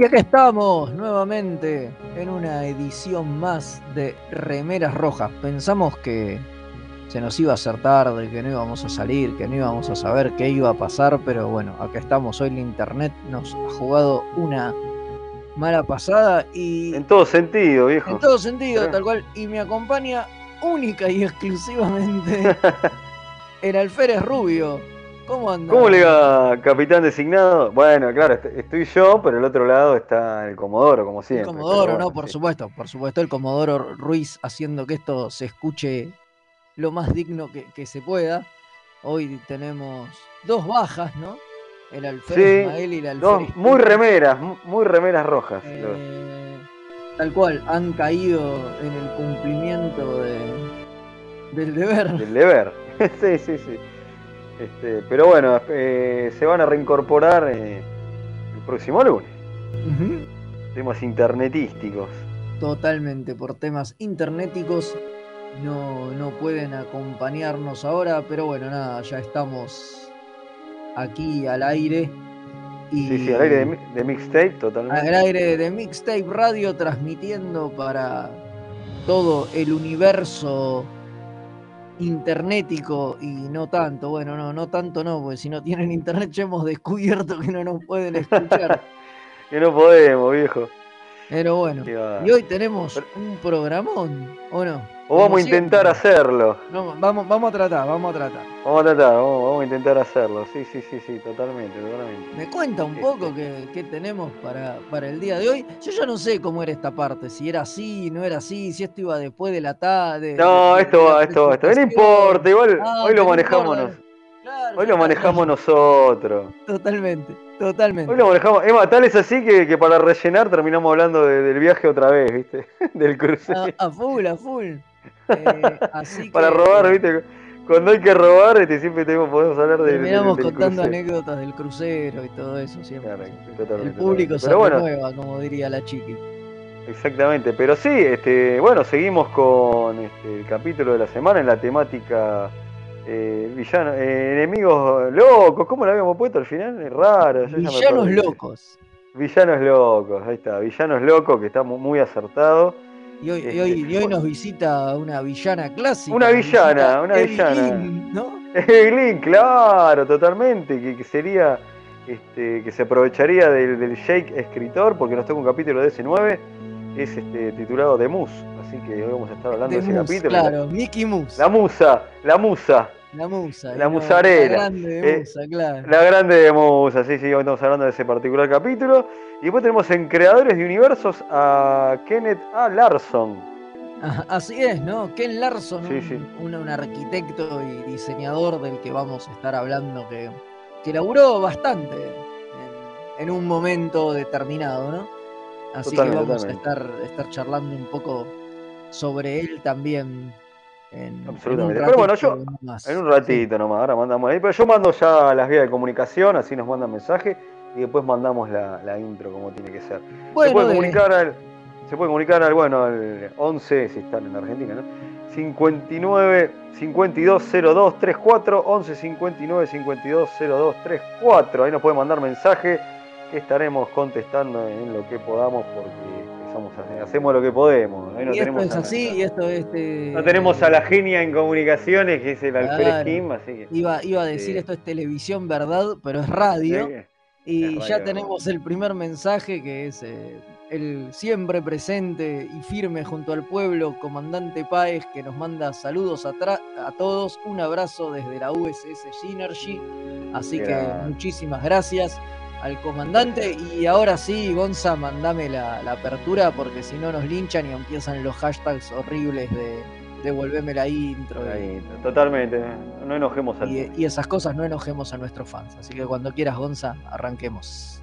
Y acá estamos nuevamente en una edición más de Remeras Rojas. Pensamos que se nos iba a hacer tarde, que no íbamos a salir, que no íbamos a saber qué iba a pasar, pero bueno, acá estamos. Hoy la internet nos ha jugado una mala pasada y. En todo sentido, viejo. En todo sentido, tal cual. Y me acompaña única y exclusivamente el alférez rubio. ¿Cómo anda? ¿Cómo le va, capitán designado? Bueno, claro, estoy yo, pero el otro lado está el Comodoro, como siempre. El Comodoro, no, por supuesto, por supuesto, el Comodoro Ruiz haciendo que esto se escuche lo más digno que, se pueda. Hoy tenemos dos bajas, ¿no? El alférez Ismael y el alférez. muy remeras, muy remeras rojas. Eh, tal cual, han caído en el cumplimiento de, del deber. Del deber, sí, sí, sí. Este, pero bueno, eh, se van a reincorporar eh, el próximo lunes. Temas internetísticos. Totalmente, por temas internéticos no, no pueden acompañarnos ahora, pero bueno, nada, ya estamos aquí al aire. Y sí, sí, al aire de, de Mixtape, totalmente. Al aire de Mixtape Radio, transmitiendo para todo el universo internetico y no tanto. Bueno, no, no tanto no, porque si no tienen internet ya hemos descubierto que no nos pueden escuchar. que no podemos, viejo. Pero bueno, y hoy tenemos un programón, ¿o no? O vamos a intentar hacerlo. No, vamos, vamos a tratar, vamos a tratar. Vamos a tratar, vamos, a intentar hacerlo. Sí, sí, sí, sí, totalmente, totalmente. ¿Me cuenta un poco este. qué, tenemos para, para el día de hoy? Yo ya no sé cómo era esta parte, si era así, no era así, si esto iba después de la tarde. No, esto va, esto va, esto No importa, igual ah, hoy lo manejamos. hoy lo manejamos nosotros. Totalmente. Totalmente. Hoy lo manejamos. Emma, tal es así que, para rellenar terminamos hablando del viaje otra vez, ¿viste? del cruce. A, full, a full. Eh, para robar, ¿viste? Cuando hay que robar, este, siempre tenemos, podemos hablar de. Terminamos contando anécdotas del crucero y todo eso siempre. el público se renueva, como diría la chiqui. Exactamente, pero sí, este, bueno, seguimos con este, el capítulo de la semana en la temática eh, villano, eh, enemigos locos, ¿cómo lo habíamos puesto al final? Es raro. Villanos locos. Villanos locos, ahí está, villanos locos, que está muy acertado. Y hoy, y hoy, nos visita una villana clásica. Una villana, una villana. ¿no? Evelyn, claro, totalmente, que, sería, este, que se aprovecharía del, del Jake escritor, porque nos toca un capítulo de ese 9, es este, titulado The Moose, así que hoy vamos a estar hablando de, ese capítulo. Claro, Mickey Moose. La musa, la musa. La musa. La musarela. La grande de musa, claro. La grande de musa, sí, sí, hoy estamos hablando de ese particular capítulo. Y después tenemos en Creadores de Universos a Kenneth A. Larson. Así es, ¿no? Ken Larson, un, arquitecto y diseñador del que vamos a estar hablando, que, que laburó bastante en, un momento determinado, ¿no? Así que vamos a estar, estar charlando un poco sobre él también Absolutamente. Pero bueno, yo en un ratito nomás, ahora mandamos ahí. Pero yo mando ya las vías de comunicación, así nos mandan mensaje y después mandamos la, intro como tiene que ser. se puede comunicar al. Se puede comunicar al, bueno, al 11, si están en Argentina, ¿no? 59 52 02 34 11 59 52 02 34. Ahí nos puede mandar mensaje que estaremos contestando en lo que podamos porque hacemos lo que podemos. no y esto es así, y esto este... No tenemos a la genia en comunicaciones, que es el Alfred Kim, así que... Iba, iba a decir, esto es televisión, ¿verdad? Pero es radio. Y ya tenemos el primer mensaje, que es eh, el siempre presente y firme junto al pueblo, comandante Páez, que nos manda saludos a, a todos, un abrazo desde la USS Synergy. Así que muchísimas gracias al comandante. Y ahora sí, Gonza, mandame la, apertura porque si no nos linchan y empiezan los hashtags horribles de devolveme la intro. totalmente, no enojemos al y, y esas cosas no enojemos a nuestros fans. Así que cuando quieras, Gonza, arranquemos.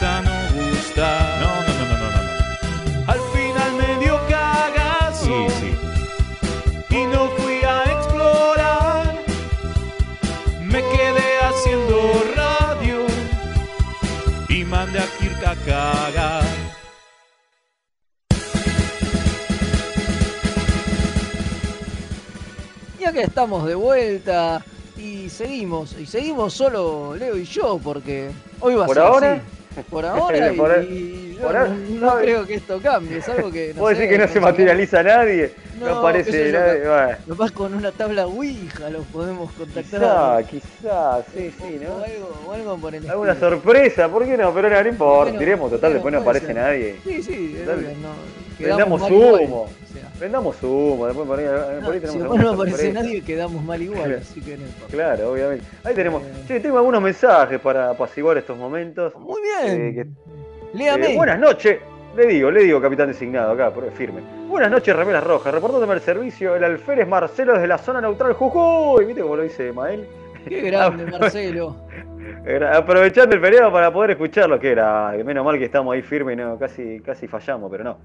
no gustar. No, no, no, no, no, no. Al final me dio cagazo. Sí, sí. Y no fui a explorar. Me quedé haciendo radio y mandé a Kirk a cagar. Ya que estamos de vuelta y seguimos, y seguimos solo Leo y yo, porque hoy va a ¿Por ser ahora? así. Por ahora, y, Por- y yo por ahora, no, no, creo que esto cambie, es algo que... ¿Vos sé, decís que no se materializa nadie? No, No, aparece nadie. Bueno, Capaz con una tabla Ouija los podemos contactar. quizá, quizá, sí, sí, O ¿no? algo, o algo por el Alguna estilo. sorpresa, ¿por qué no? Pero no, no importa, Bueno, tiremos, total, bueno, después no aparece ser. nadie. Sí, sí, Total. obvio, no, Vendamos humo. o sea, Vendamos humo, después por ahí, por ahí no, si tenemos después alguna no aparece nadie, quedamos mal igual, así que no. Claro, obviamente. Ahí tenemos. Eh. Che, tengo algunos mensajes para apaciguar estos momentos. Muy bien. Eh, que- Léame. Eh, buenas noches. Le digo, le digo, capitán designado acá, firme. Buenas noches, remeras rojas. Reportándome al servicio, el alférez Marcelo desde la zona neutral Jujuy. ¿Viste cómo lo dice Mael? Qué grande, Marcelo. Aprovechando el feriado para poder escucharlo, que era, menos mal que estamos ahí firmes y no, casi, casi fallamos, pero no.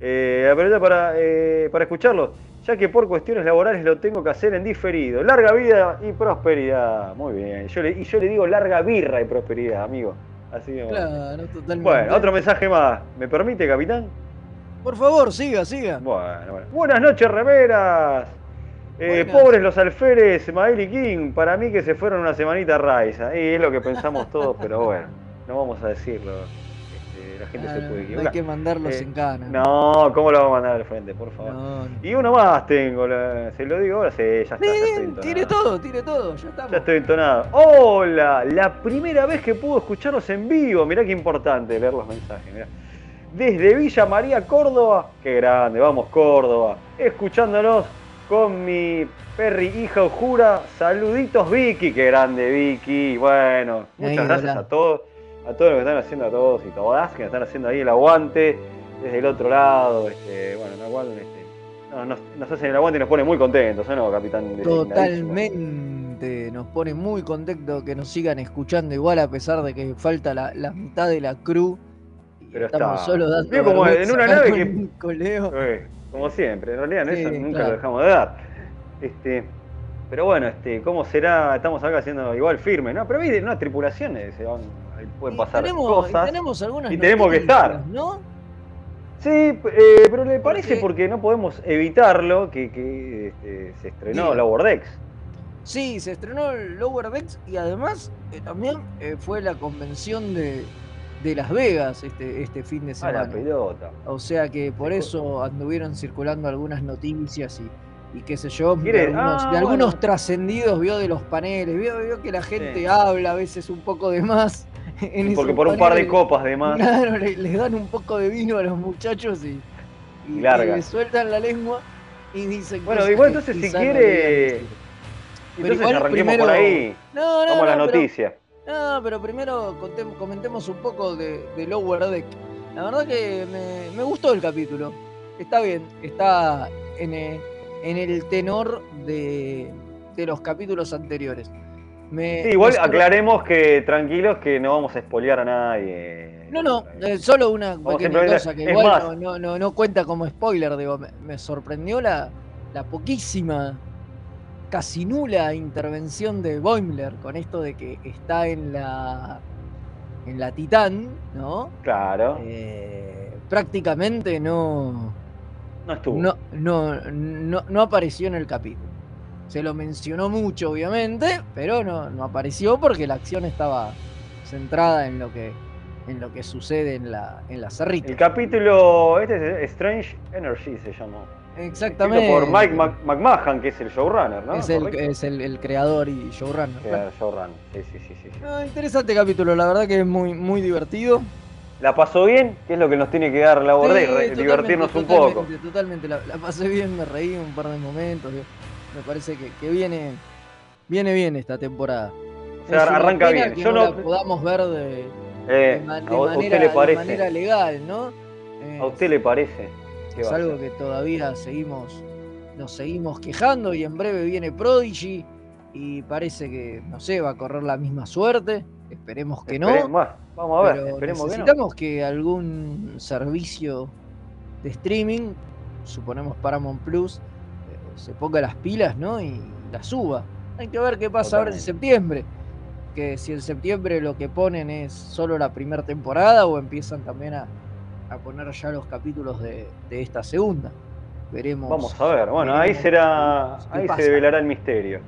Eh, para, eh, para escucharlo, ya que por cuestiones laborales lo tengo que hacer en diferido. Larga vida y prosperidad. Muy bien. Yo le, y yo le digo larga birra y prosperidad, amigo. Así que. Claro, totalmente. Bueno, otro mensaje más. ¿Me permite, capitán? Por favor, siga, siga. Bueno, bueno. Buenas noches, remeras. Eh, pobres los alferes, Mael y King. Para mí que se fueron una semanita a Raiza. Y es lo que pensamos todos, pero bueno, no vamos a decirlo. La gente se Claro, puede no hay que mandarlos Eh, en cana. No, ¿cómo lo vamos a mandar al frente, por favor? No, no. Y uno más tengo, la- se lo digo ahora, sí, ya está. Sí, ya estoy tire todo, tire todo, ya estamos. Ya estoy entonado. Hola, la primera vez que puedo escucharlos en vivo. Mirá qué importante leer los mensajes. Mirá. Desde Villa María, Córdoba. Qué grande, vamos Córdoba. Escuchándonos con mi perri hija Ojura. Saluditos Vicky, qué grande Vicky. Bueno, muchas Ahí, gracias hola. a todos, a todos los que están haciendo, a todos y todas que están haciendo ahí el aguante desde el otro lado. Este, bueno, no, igual, este, no, nos, nos hacen el aguante y nos pone muy contentos, ¿o no, capitán? Totalmente. Nos pone muy contentos que nos sigan escuchando igual a pesar de que falta la, la mitad de la crew. Pero estamos está. solo dando como en una nave que-. Eh, como siempre, en realidad en Sí, eso nunca claro. lo dejamos de dar. Este, pero bueno, este, ¿cómo será? Estamos acá haciendo igual firme, ¿no? Pero hay unas tripulaciones, se van, pueden pasar tenemos, cosas. y tenemos algunas y tenemos que estar. ¿no? Sí, eh, pero le parece Porque- porque no podemos evitarlo que, que, este, se estrenó Diga. Lower Decks. Sí, se estrenó Lower Decks y además eh, también eh, fue la convención de, de Las Vegas este, este fin de Ah, la semana. pelota. O sea que por Sí, eso anduvieron circulando algunas noticias y, y qué sé yo, de algunos, Ah, de algunos bueno. trascendidos, vio de los paneles, vio, vio que la gente Sí. habla a veces un poco de más. en Porque por un par de copas de más. Claro, le- les dan un poco de vino a los muchachos y, y, Y sueltan la lengua y dicen Bueno, igual entonces si no quiere-. Entonces igual arranquemos primero- por ahí. No, no, Vamos a la pero- noticia. no, pero primero comentemos un poco de, de Lower Deck. La verdad que me, me gustó el capítulo. Está bien, está en, eh, en el tenor de, de los capítulos anteriores. Me, Sí, igual me aclaremos que tranquilos que no vamos a espolear a nadie. No, no, eh, solo una pequeña cosa que igual más. no, no, no, no cuenta como spoiler, digo, me, me sorprendió la, la poquísima, casi nula intervención de Boimler con esto de que está en la en la Titán, ¿no? Claro, Eh, prácticamente no no estuvo. no, no, no, no apareció en el capítulo. Se lo mencionó mucho, obviamente, pero no, no apareció porque la acción estaba centrada en lo que en lo que sucede en la, en la cerrita. El capítulo, este es Strange Energy se llamó. Exactamente. por Mike McMahon, que es el showrunner, ¿no? Es el, es el, creador y showrunner. showrunner, sí, sí, sí. sí. interesante capítulo, la verdad que es muy, muy divertido. ¿La pasó bien? ¿Qué es lo que nos tiene que dar la borde? divertirnos un poco. Totalmente, la, pasé bien, me reí un par de momentos. Me parece que, que viene, viene bien esta temporada. O sea, arranca bien. Yo no, podamos ver de, eh, manera, legal, ¿no? ¿A usted le parece? Es algo que todavía seguimos, nos seguimos quejando y en breve viene Prodigy y parece que, no sé, va a correr la misma suerte. Esperemos que no. Vamos a ver, esperemos necesitamos que, algún servicio de streaming, suponemos Paramount Plus, eh, se ponga las pilas, ¿no? Y la suba. Hay que ver qué pasa ahora en septiembre. Que si en septiembre lo que ponen es solo la primera temporada o empiezan también a, a poner ya los capítulos de, esta segunda. Veremos. Vamos a ver, bueno, ahí será. Ahí se develará el misterio.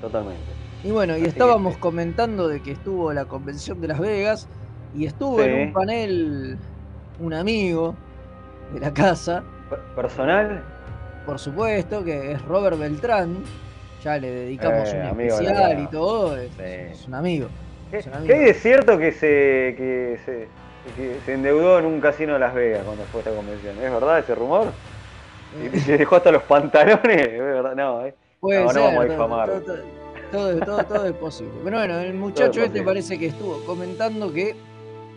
Totalmente. Y bueno, y estábamos comentando de que estuvo la convención de Las Vegas y estuvo en un panel un amigo de la casa. ¿Personal? Por supuesto, que es Robert Beltrán. Ya le dedicamos eh, un especial y todo. Es, un amigo. ¿Qué, es, cierto que se, que se que se endeudó en un casino de Las Vegas cuando fue esta convención. ¿Es verdad ese rumor? ¿Y se dejó hasta los pantalones? ¿Es verdad? No, ¿eh? no, no vamos a difamar. Todo, todo, es posible. Pero bueno, el muchacho este parece que estuvo comentando que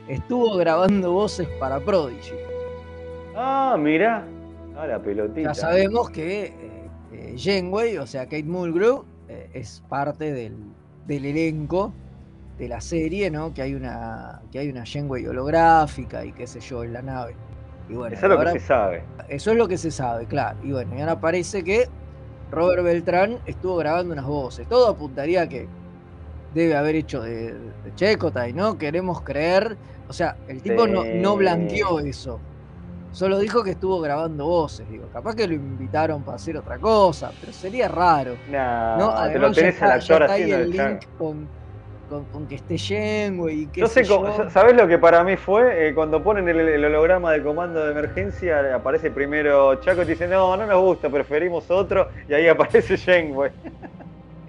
estuvo grabando voces para Prodigy. Ah, mira. Ah, la pelotita. Ya sabemos que eh, eh o sea, Kate Mulgrew, eh, es parte del, del elenco de la serie, ¿no? Que hay una que hay una Janeway holográfica y qué sé yo en la nave. Y bueno, eso es lo que se sabe. Eso es lo que se sabe, claro. Y bueno, y ahora parece que Robert Beltrán estuvo grabando unas voces. Todo apuntaría a que debe haber hecho de, de Checotay, ¿no? Queremos creer. O sea, el tipo no, no blanqueó eso. Solo dijo que estuvo grabando voces. Digo, capaz que lo invitaron para hacer otra cosa, pero sería raro. ¿no? te lo tenés al actor haciendo el link con con, que esté Shenmue y que yo sé, ¿sabes lo que para mí fue? Eh, cuando ponen el, holograma de comando de emergencia, aparece primero Chaco y dice, no, no nos gusta, preferimos otro, y ahí aparece Shenmue.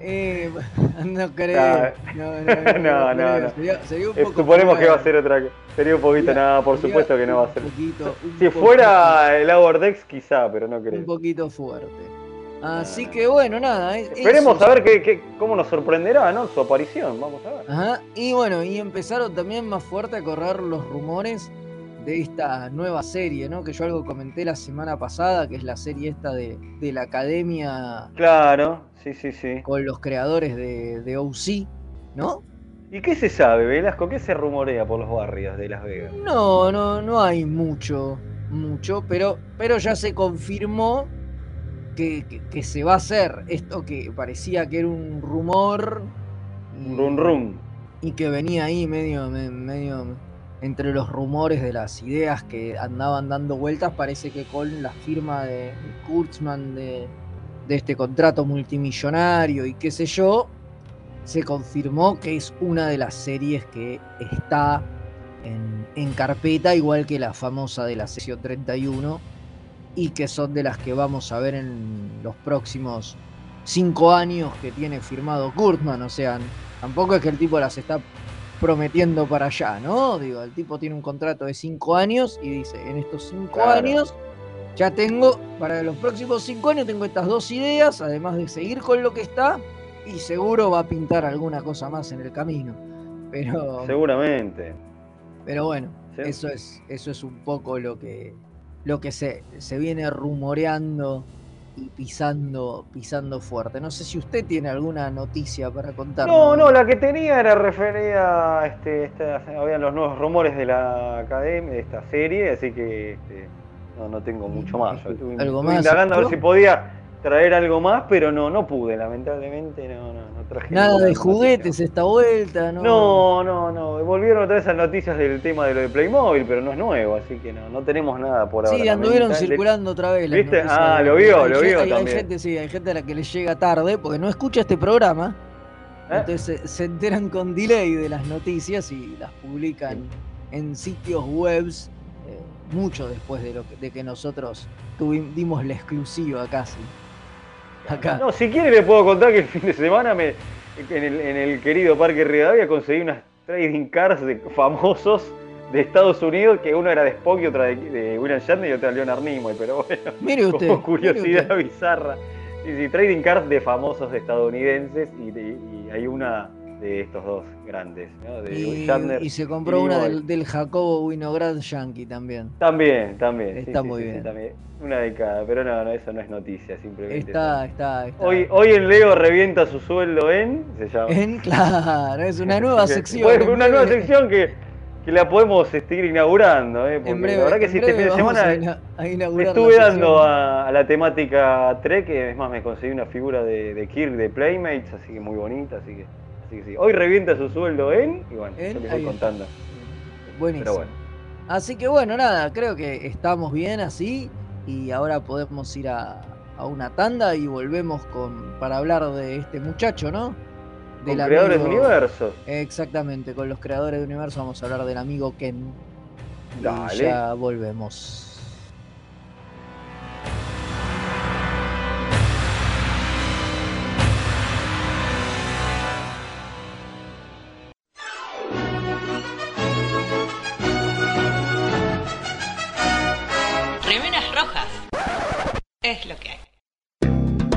Eh, no creo. No, no, no. no, Suponemos que va a ser otra Sería un poquito, nada, por supuesto que no va a ser. si fuera el Dex, quizá, pero no creo. Un poquito fuerte. Así que bueno, nada. Esperemos a ver qué, cómo nos sorprenderá ¿no? su aparición. Vamos a ver. Ajá. Y bueno, y empezaron también más fuerte a correr los rumores de esta nueva serie, ¿no? Que yo algo comenté la semana pasada, que es la serie esta de, la academia. Claro, sí, sí, sí. Con los creadores de, de OC, ¿no? ¿Y qué se sabe, Velasco? ¿Qué se rumorea por los barrios de Las Vegas? No, no, no hay mucho, mucho, pero, pero ya se confirmó que, se va a hacer esto que parecía que era un rumor. Un rum rum. Y que venía ahí medio, medio entre los rumores de las ideas que andaban dando vueltas, parece que con la firma de Kurtzman de, este contrato multimillonario y qué sé yo, se confirmó que es una de las series que está en, en carpeta, igual que la famosa de la sesión 31 y que son de las que vamos a ver en los próximos cinco años que tiene firmado Kurtman. O sea, tampoco es que el tipo las está prometiendo para allá, ¿no? Digo, el tipo tiene un contrato de cinco años y dice, en estos cinco años ya tengo, para los próximos cinco años tengo estas dos ideas, además de seguir con lo que está, y seguro va a pintar alguna cosa más en el camino. Pero. Seguramente. Pero bueno, eso es, eso es un poco lo que, lo que se, se viene rumoreando y pisando, pisando fuerte. No sé si usted tiene alguna noticia para contar. No, no, la que tenía era referida a este, habían los nuevos rumores de la academia, de esta serie, así que este, no, no tengo mucho más. ¿Algo más? indagando a ver si podía traer algo más, pero no, no pude, lamentablemente no, no, no traje nada. de juguetes esta vuelta, ¿no? No, no, no. Volvieron otra vez esas noticias del tema de lo de Playmobil, pero no es nuevo, así que no, no tenemos nada por ahora. Sí, anduvieron circulando otra vez. ¿Viste? Ah, lo vio, lo vio también. Hay gente, sí, hay gente a la que le llega tarde, porque no escucha este programa. ¿Eh? Entonces se, enteran con delay de las noticias y las publican en sitios webs mucho después de, lo que, de que nosotros tuvimos la exclusiva casi. Acá. No, si quiere le puedo contar que el fin de semana me, en, el, querido Parque Rivadavia conseguí unas trading cards de famosos de Estados Unidos, que uno era de Spock y otra de, William Shatner y otra de Leonard Nimoy, pero bueno, mire usted, como curiosidad bizarra. Sí, sí, trading cards de famosos estadounidenses y, hay una de estos dos grandes, ¿no? de y, y se compró una del, Jacobo Winograd Yankee también. También, también. Está muy bien. Una de cada, pero no, no, eso no es noticia, simplemente. Está, está, está. Hoy, hoy en Leo revienta su sueldo en. Se llama. En, claro, es una nueva sección. una nueva sección que, que la podemos seguir inaugurando, ¿eh? Porque la verdad que si este fin de semana estuve dando a, la temática Trek, que es más me conseguí una figura de, de Kirk de Playmates, así que muy bonita, así que, así que sí. Hoy revienta su sueldo en, y bueno, en, yo estoy contando. Buenísimo. Pero bueno. Así que bueno, nada, creo que estamos bien así y ahora podemos ir a, una tanda y volvemos con para hablar de este muchacho, ¿no? Con creadores de universo. Exactamente, con los creadores de universo vamos a hablar del amigo Ken. Dale. Y ya volvemos.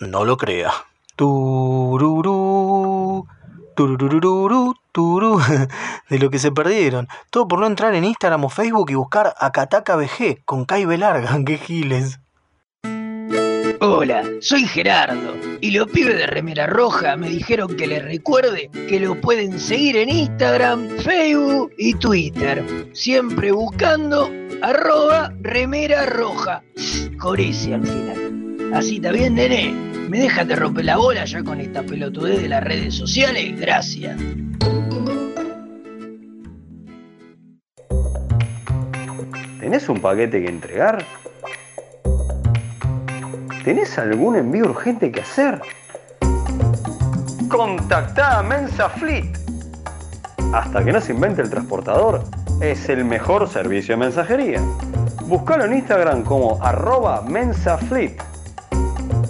no lo crea. Tururú, tururú, turú, de lo que se perdieron. Todo por no entrar en Instagram o Facebook y buscar a Kataka BG con Kai larga, que giles. Hola, soy Gerardo y los pibes de Remera Roja me dijeron que les recuerde que lo pueden seguir en Instagram, Facebook y Twitter, siempre buscando arroba Remera Roja, con al final. Así está bien, nene. ¿Me dejan de romper la bola ya con esta pelotudez de las redes sociales? Gracias. ¿Tenés un paquete que entregar? ¿Tenés algún envío urgente que hacer? Contactá a Mensa Fleet. Hasta que no se invente el transportador, es el mejor servicio de mensajería. Búscalo en Instagram como arroba mensafleet.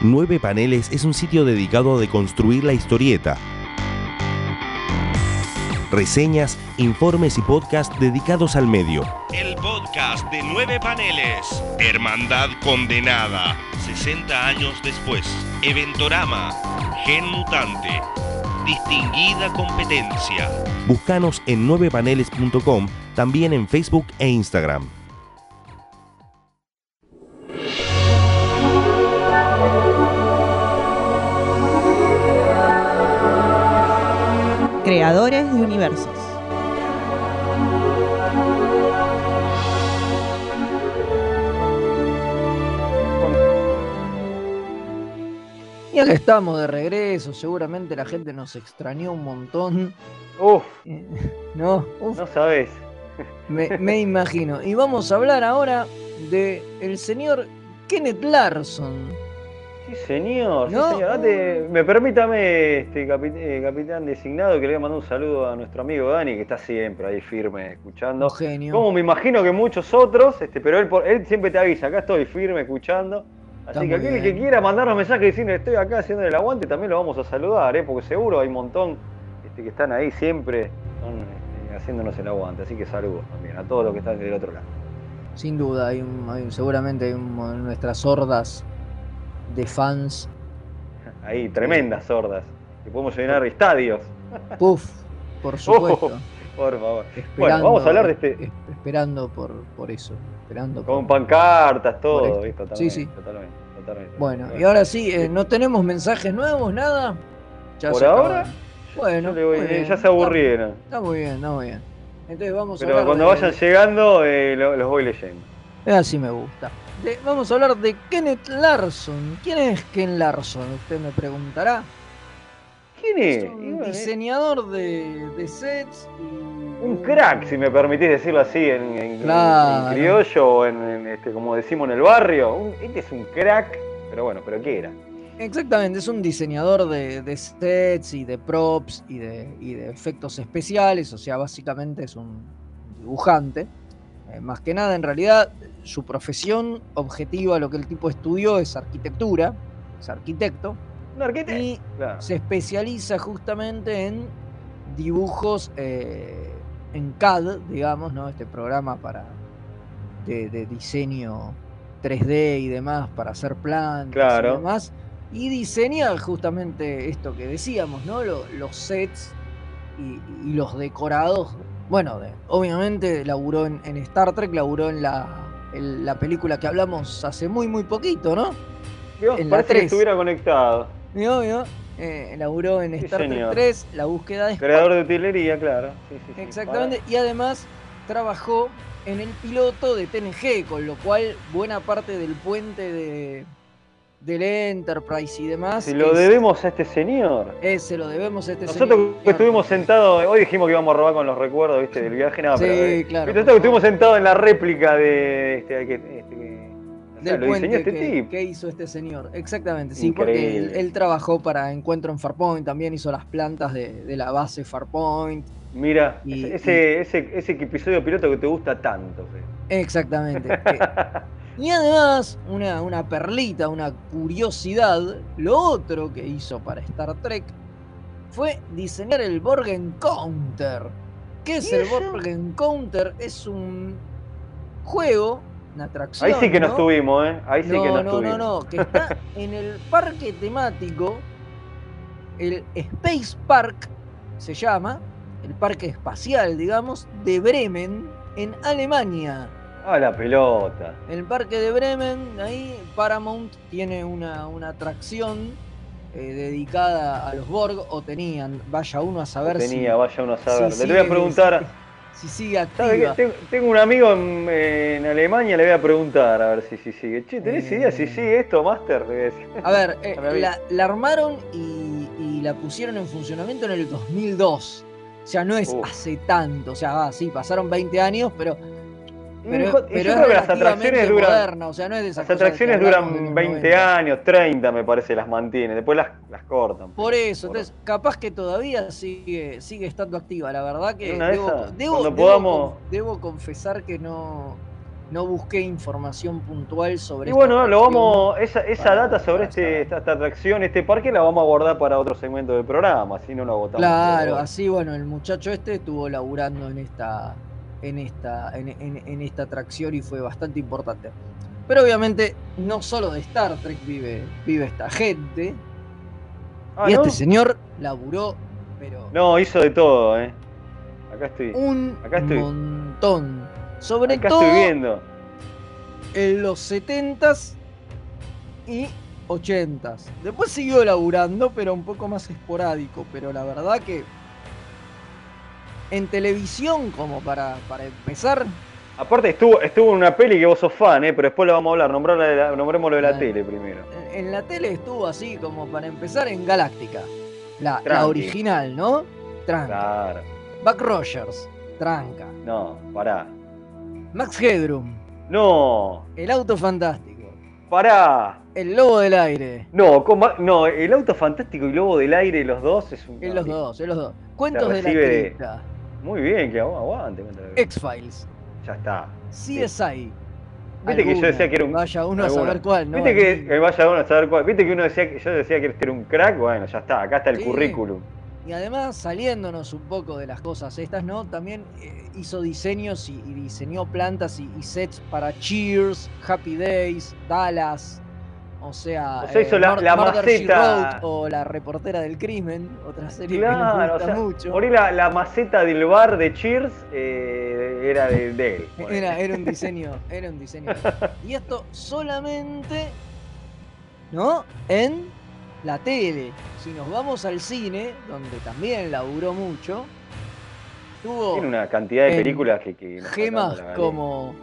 Nueve Paneles es un sitio dedicado a deconstruir la historieta. Reseñas, informes y podcast dedicados al medio. El podcast de Nueve Paneles. Hermandad Condenada. 60 años después. Eventorama. Gen Mutante. Distinguida competencia. Búscanos en 9paneles.com, también en Facebook e Instagram. Creadores de universos. Y acá estamos de regreso, seguramente la gente nos extrañó un montón. Uf. Eh, no, no sabes. Me, imagino. Y vamos a hablar ahora de el señor Kenneth Larson. Sí, señor. Sí, señor. me permítame, este eh, capitán designado, que le voy a mandar un saludo a nuestro amigo Dani, que está siempre ahí firme escuchando. genio. Como me imagino que muchos otros, este, pero él, él siempre te avisa, acá estoy firme escuchando. Así que aquel que quiera mandarnos mensajes diciendo estoy acá haciendo el aguante, también lo vamos a saludar, ¿eh? porque seguro hay un montón este, que están ahí siempre este, haciéndonos el aguante. Así que saludos también a todos los que están del otro lado. Sin duda, hay, seguramente hay nuestras hordas de fans. Ahí, tremendas sordas, que podemos llenar estadios. Puf, por supuesto. por favor. bueno, vamos a hablar de este. Esperando por, por eso. Esperando Con pancartas, todo, sí, sí. Totalmente, Bueno, y ahora sí, eh, ¿no tenemos mensajes nuevos, nada? ¿Por ahora? Bueno, ya se aburrieron. Está, muy bien, está muy bien. Entonces vamos Pero cuando vayan llegando, eh, los, voy leyendo. Así me gusta. vamos a hablar de Kenneth Larson. ¿Quién es Ken Larson? Usted me preguntará. ¿Quién es? un diseñador de, de sets y un crack, si me permitís decirlo así, en, criollo o en, este, como decimos en el barrio. este es un crack, pero bueno, ¿pero qué era? Exactamente, es un diseñador de, sets y de props y de, efectos especiales, o sea, básicamente es un dibujante. Eh, más que nada, en realidad, su profesión objetiva, lo que el tipo estudió es arquitectura, es arquitecto. Un arquitecto. Y se especializa justamente en dibujos eh, en CAD, digamos, ¿no? Este programa para de, diseño 3D y demás para hacer plantas y demás. Y diseña justamente esto que decíamos, ¿no? los sets y, los decorados. Bueno, obviamente laburó en, Star Trek, laburó en la, la película que hablamos hace muy, muy poquito, ¿no? en parece que estuviera conectado. ¿Vio, eh, laburó en Star Trek 3, la búsqueda de Creador de utilería, claro. Exactamente, y además trabajó en el piloto de TNG, con lo cual buena parte del puente de del Enterprise y demás. Se lo debemos a este señor. Eh, se lo debemos a este señor. Nosotros que estuvimos sentados, hoy dijimos que íbamos a robar con los recuerdos, ¿viste? Del viaje, nada, sí, pero. Eh, claro. Nosotros que estuvimos sentados en la réplica de este, este del puente este que, hizo este señor. Exactamente, sí, porque él, trabajó para Encuentro en Farpoint, también hizo las plantas de, la base Farpoint. Mira, ese, ese, ese, episodio piloto que te gusta tanto. Exactamente. y además, una, una perlita, una curiosidad, lo otro que hizo para Star Trek fue diseñar el Borg Encounter. ¿Qué es el Borg Encounter? Es un juego atracción. Ahí sí que no, estuvimos, ¿eh? Ahí sí que no, no No, no, que está en el parque temático, el Space Park se llama, el parque espacial, digamos, de Bremen, en Alemania. Ah, la pelota. El parque de Bremen, ahí Paramount tiene una, una atracción eh, dedicada a los Borg, o tenían, vaya uno a saber tenía, vaya uno a saber. Le voy a preguntar si sigue activa. Tengo, un amigo en, Alemania, le voy a preguntar a ver si, si sigue. Che, ¿tenés idea si sigue esto, Master? A ver, eh, la, armaron y, la pusieron en funcionamiento en el 2002. O sea, no es hace tanto. O sea, ah, sí, pasaron 20 años, pero pero, pero yo creo que las atracciones duran. o sea, no es las atracciones duran 20 años, 30 me parece, las mantiene. Después las, las cortan. Por eso, entonces, capaz que todavía sigue, sigue estando activa. La verdad que debo, podamos... debo, confesar que no, no busqué información puntual sobre Y bueno, lo vamos, esa, esa data sobre este, esta, atracción, este parque, la vamos a guardar para otro segmento del programa, así no lo agotamos. Claro, así bueno, el muchacho este estuvo laburando en esta en esta, en, esta atracción y fue bastante importante. Pero obviamente no solo de Star Trek vive, vive esta gente. Ah, y este señor laburó, pero... No, hizo de todo, ¿eh? Acá estoy. Un Acá estoy. montón. Sobre Acá todo estoy viendo. en los 70s y 80s. Después siguió laburando, pero un poco más esporádico. Pero la verdad que en televisión, como para, para empezar, Aparte estuvo, estuvo en una peli que vos sos fan, ¿eh? pero después lo vamos a hablar, nombremos lo de la tele primero. En, la tele estuvo así como para empezar en Galáctica, la, la original, ¿no? Tranca. Claro. Buck Rogers, tranca. No, pará. Max Headroom. No. El auto fantástico. Pará. El lobo del aire. No, no, el auto fantástico y lobo del aire, los dos es un. Es los dos, es los dos. Cuentos de la cripta. Muy bien, que aguante. X-Files. Ya está. CSI. Viste que yo decía que era un. Vaya uno a saber cuál, ¿no? Viste que, vaya uno a saber cuál. Viste que uno decía que yo decía que este era un crack. Bueno, ya está. Acá está el currículum. Y además, saliéndonos un poco de las cosas estas, ¿no? También eh, hizo diseños y, diseñó plantas y, sets para Cheers, Happy Days, Dallas, o sea, o hizo eh, la, la maceta. o La reportera del crimen, otra serie que me gusta mucho. Por ahí la, maceta del bar de Cheers eh, era de, él. Era, era un diseño, era un diseño. y esto solamente, ¿no? En la tele. Si nos vamos al cine, donde también laburó mucho, tuvo. Tiene una cantidad de películas que. que gemas como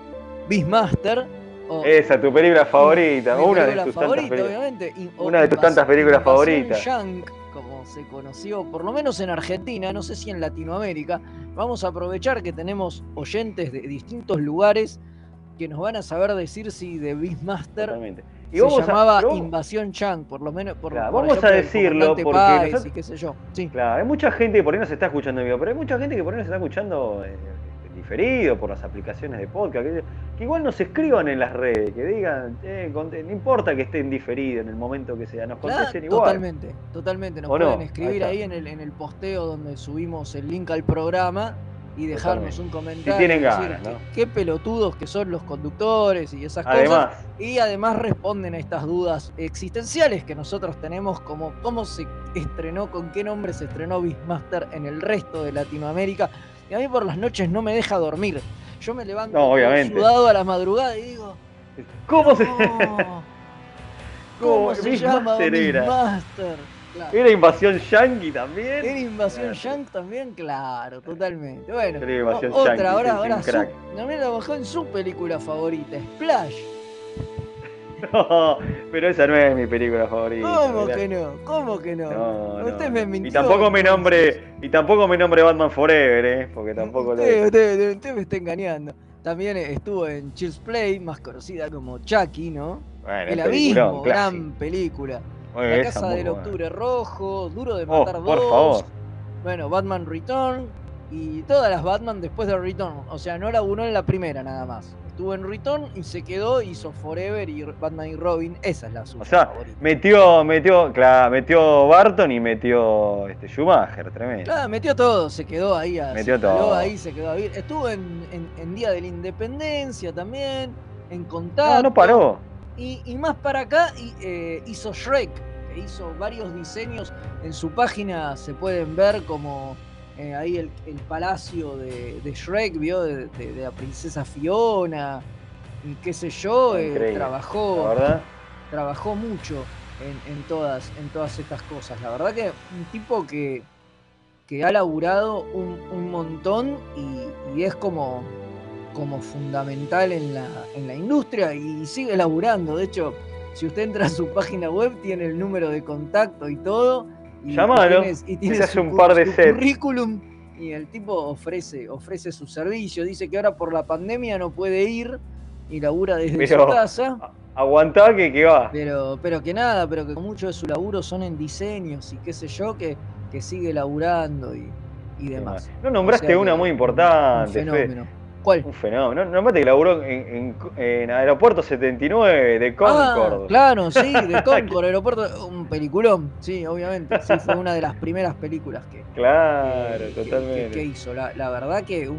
Beastmaster. Esa, tu película favorita. una de tus favorita, obviamente. una de tus tantas películas favoritas. Shank, como se conoció, por lo menos en Argentina, no sé si en Latinoamérica. Vamos a aprovechar que tenemos oyentes de distintos lugares que nos van a saber decir si de Beastmaster y se llamaba Invasión Chang, por lo menos. Por, vamos a decirlo porque. y qué sé yo. Sí. Claro, hay mucha gente que por ahí no se está escuchando en vivo, pero hay mucha gente que por ahí no se está escuchando eh, diferido por las aplicaciones de podcast. Que, igual nos escriban en las redes, que digan, eh, no importa que estén diferidos en el momento que sea, nos contesten igual. Totalmente, totalmente. Nos pueden escribir ahí, en, el, en el posteo donde subimos el link al programa y dejarnos un comentario. Si tienen ganas, qué, pelotudos que son los conductores y esas cosas. Y además responden a estas dudas existenciales que nosotros tenemos, como cómo se estrenó, con qué nombre se estrenó Beastmaster en el resto de Latinoamérica. Y a mí por las noches no me deja dormir. Yo me levanto sudado a la madrugada y digo. ¿Cómo se.? ¿Cómo, se llama Beastmaster? ¿Era Invasión Yankee también? ¿Era Invasión Yankee también? Claro, totalmente. Bueno, otra, ahora, ahora su, también la bajó en su película favorita, Splash. No, pero esa no es mi película favorita. ¿Cómo que no? ¿Cómo que no? usted me mintió. Y tampoco me nombre, y tampoco me nombre Batman Forever, ¿eh? Porque tampoco usted, usted, usted, me está engañando. También estuvo en Chills Play, más conocida como Chucky, ¿no? Bueno, El Abismo, gran película la Casa del Octubre Rojo, Duro de oh, Matar dos. Por favor. Bueno, Batman Return y todas las Batman después de Return. O sea, no la uno en la primera nada más. Estuvo en Return y se quedó, hizo Forever y Batman y Robin. Esa es la suya. O sea, metió, metió, claro, metió Barton y metió este Schumacher, tremendo. Claro, metió todo, se quedó ahí. Metió todo. ahí, se quedó ahí. Estuvo en, Día de la Independencia también, en Contacto. No, no paró. Y, más para acá eh, hizo Shrek, que hizo varios diseños. En su página se pueden ver como eh, ahí el, palacio de, Shrek, vio, de, la princesa Fiona, y qué sé yo, eh, trabajó, trabajó mucho en, todas, en todas estas cosas. La verdad que un tipo que, que ha laburado un, montón y es como como fundamental en la, en la industria y sigue laburando. De hecho, si usted entra a su página web, tiene el número de contacto y todo. Y. Y tiene, hace un par de currículum y el tipo ofrece, ofrece su servicio. Dice que ahora por la pandemia no puede ir y labura desde su casa. Aguantá que, que va. Pero, pero que nada, pero que mucho de su laburo son en diseños y qué sé yo, que, que sigue laburando y, y demás. No nombraste una muy importante. Un fenómeno. Un fenómeno. No, mate que laburó en, en, Aeropuerto 79 de Concord. Ah, claro, sí, de Concord, Aeropuerto. Un peliculón, sí, obviamente. Sí, fue una de las primeras películas que. Claro, totalmente. Que, hizo. La, verdad que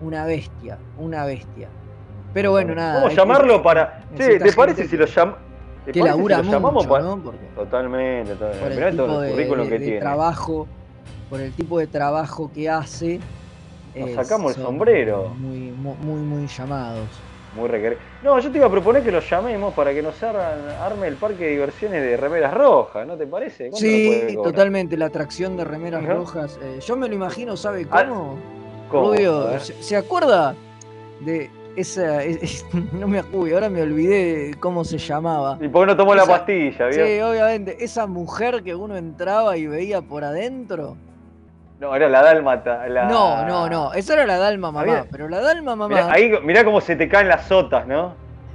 una bestia, una bestia. Pero bueno, nada. ¿Cómo llamarlo para.? Sí, ¿te parece si lo llamamos? Que labura si llamamos para... ¿no? Totalmente, totalmente. Por el tipo de, currículum que tiene. trabajo, por el tipo de trabajo que hace nos sacamos el sombrero. Muy, muy, muy llamados. Muy requeridos. No, yo te iba a proponer que los llamemos para que nos arme el parque de diversiones de remeras rojas, ¿no te parece? Sí, totalmente, la atracción de remeras rojas. Eh, yo me lo imagino, ¿sabe ah, cómo? ¿Cómo? ¿se, acuerda? de esa, no me acuerdo, ahora me olvidé cómo se llamaba. ¿Y por qué no tomó la pastilla? ¿vio? Sí, obviamente, esa mujer que uno entraba y veía por adentro. No, era la Dálmata. No, no, no, esa era la Dalma Mamá, pero la Dalma Mamá... Mirá, ahí, mirá cómo se te caen las sotas, ¿no?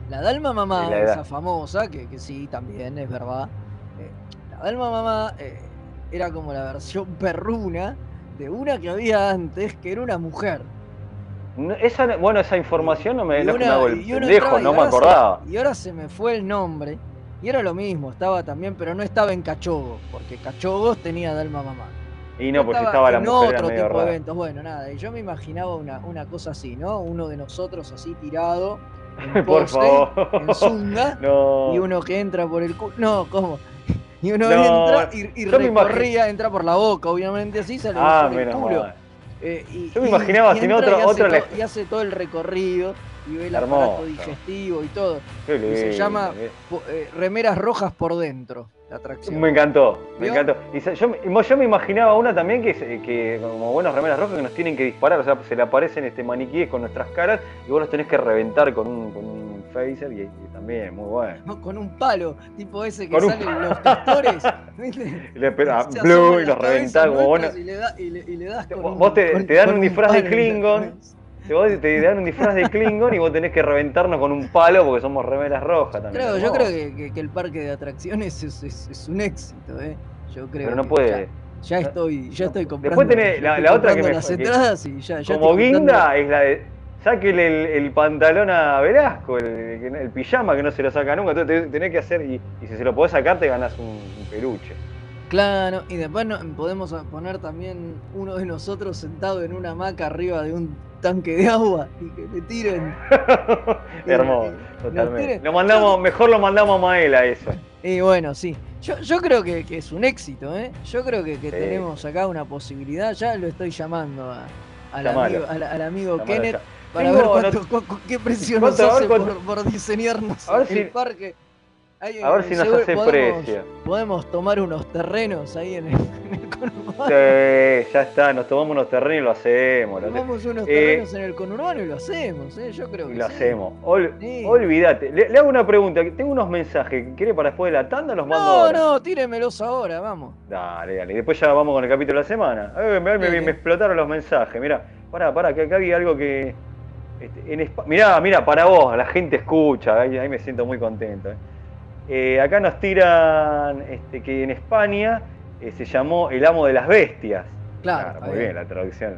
La Dalma Mamá, esa famosa, que, sí, también es verdad. Eh, la Dalma Mamá eh, era como la versión perruna de una que había antes, que era una mujer. esa, bueno, esa información no me, no, no me acordaba. y ahora se me fue el nombre. Y era lo mismo, estaba también, pero no estaba en Cachogos, porque Cachogos tenía Dalma Mamá. Y no, porque estaba la mujer. otro tipo de eventos. Bueno, nada, y yo me imaginaba una, una cosa así, ¿no? Uno de nosotros así tirado en por favor. en zunga, y uno que entra por el culo. No, ¿cómo? Y uno entra y, y recorría, entra por la boca, obviamente así, sale ah, por el culo. Eh, y, yo me imaginaba sin otro, otro y hace todo el recorrido y ve el aparato digestivo y todo. y se llama eh, remeras rojas por dentro. La atracción. Me encantó, me encantó. Y yo, yo, me imaginaba una también que, que, como buenas remeras rojas, que nos tienen que disparar, o sea, se le aparecen este maniquíes con nuestras caras y vos los tenés que reventar con un, con un phaser y, también, muy bueno. con un palo, tipo ese que salen los castores. y le blue y los reventás como bueno. Y le, da, y le, das con Vos te, te dan un disfraz de Klingon te, te dan un disfraz de Klingon y vos tenés que reventarnos con un palo porque somos remeras rojas también. Claro, yo creo que, el parque de atracciones es, un éxito, ¿eh? Yo creo Pero no puede. Ya, estoy, ya estoy comprando. Después tenés la, otra que me. Las entradas y ya, ya como guinda es la de. Sáquele el, pantalón a Velasco, el, pijama que no se lo saca nunca. Entonces tenés que hacer, y, si se lo podés sacar, te ganas un, peluche. Claro, y después podemos poner también uno de nosotros sentado en una hamaca arriba de un tanque de agua y que te tiren. Hermoso, totalmente. Lo mandamos, mejor lo mandamos a Maela eso. Y bueno, sí. Yo, yo creo que, es un éxito, ¿eh? Yo creo que, tenemos acá una posibilidad. Ya lo estoy llamando al, amigo, al, amigo Kenneth para ver qué presión nos hace por, diseñarnos el parque a ver si nos hace precio. Podemos tomar unos terrenos ahí en el, conurbano. Sí, ya está, nos tomamos unos terrenos y lo hacemos. Tomamos unos eh, terrenos en el conurbano y lo hacemos, ¿eh? yo creo que y lo hacemos. Olvídate. Le, hago una pregunta, tengo unos mensajes, ¿quiere para después de la tanda los mando No, ahora? no, tíremelos ahora, vamos. Dale, dale. Y después ya vamos con el capítulo de la semana. me, explotaron los mensajes, mirá. Pará, pará, que acá había algo que... Este, en mirá, mirá, para vos, la gente escucha, ahí, ahí me siento muy contento. ¿eh? Eh, acá nos tiran este, que en España eh, se llamó El amo de las bestias. Claro. muy bien. la traducción.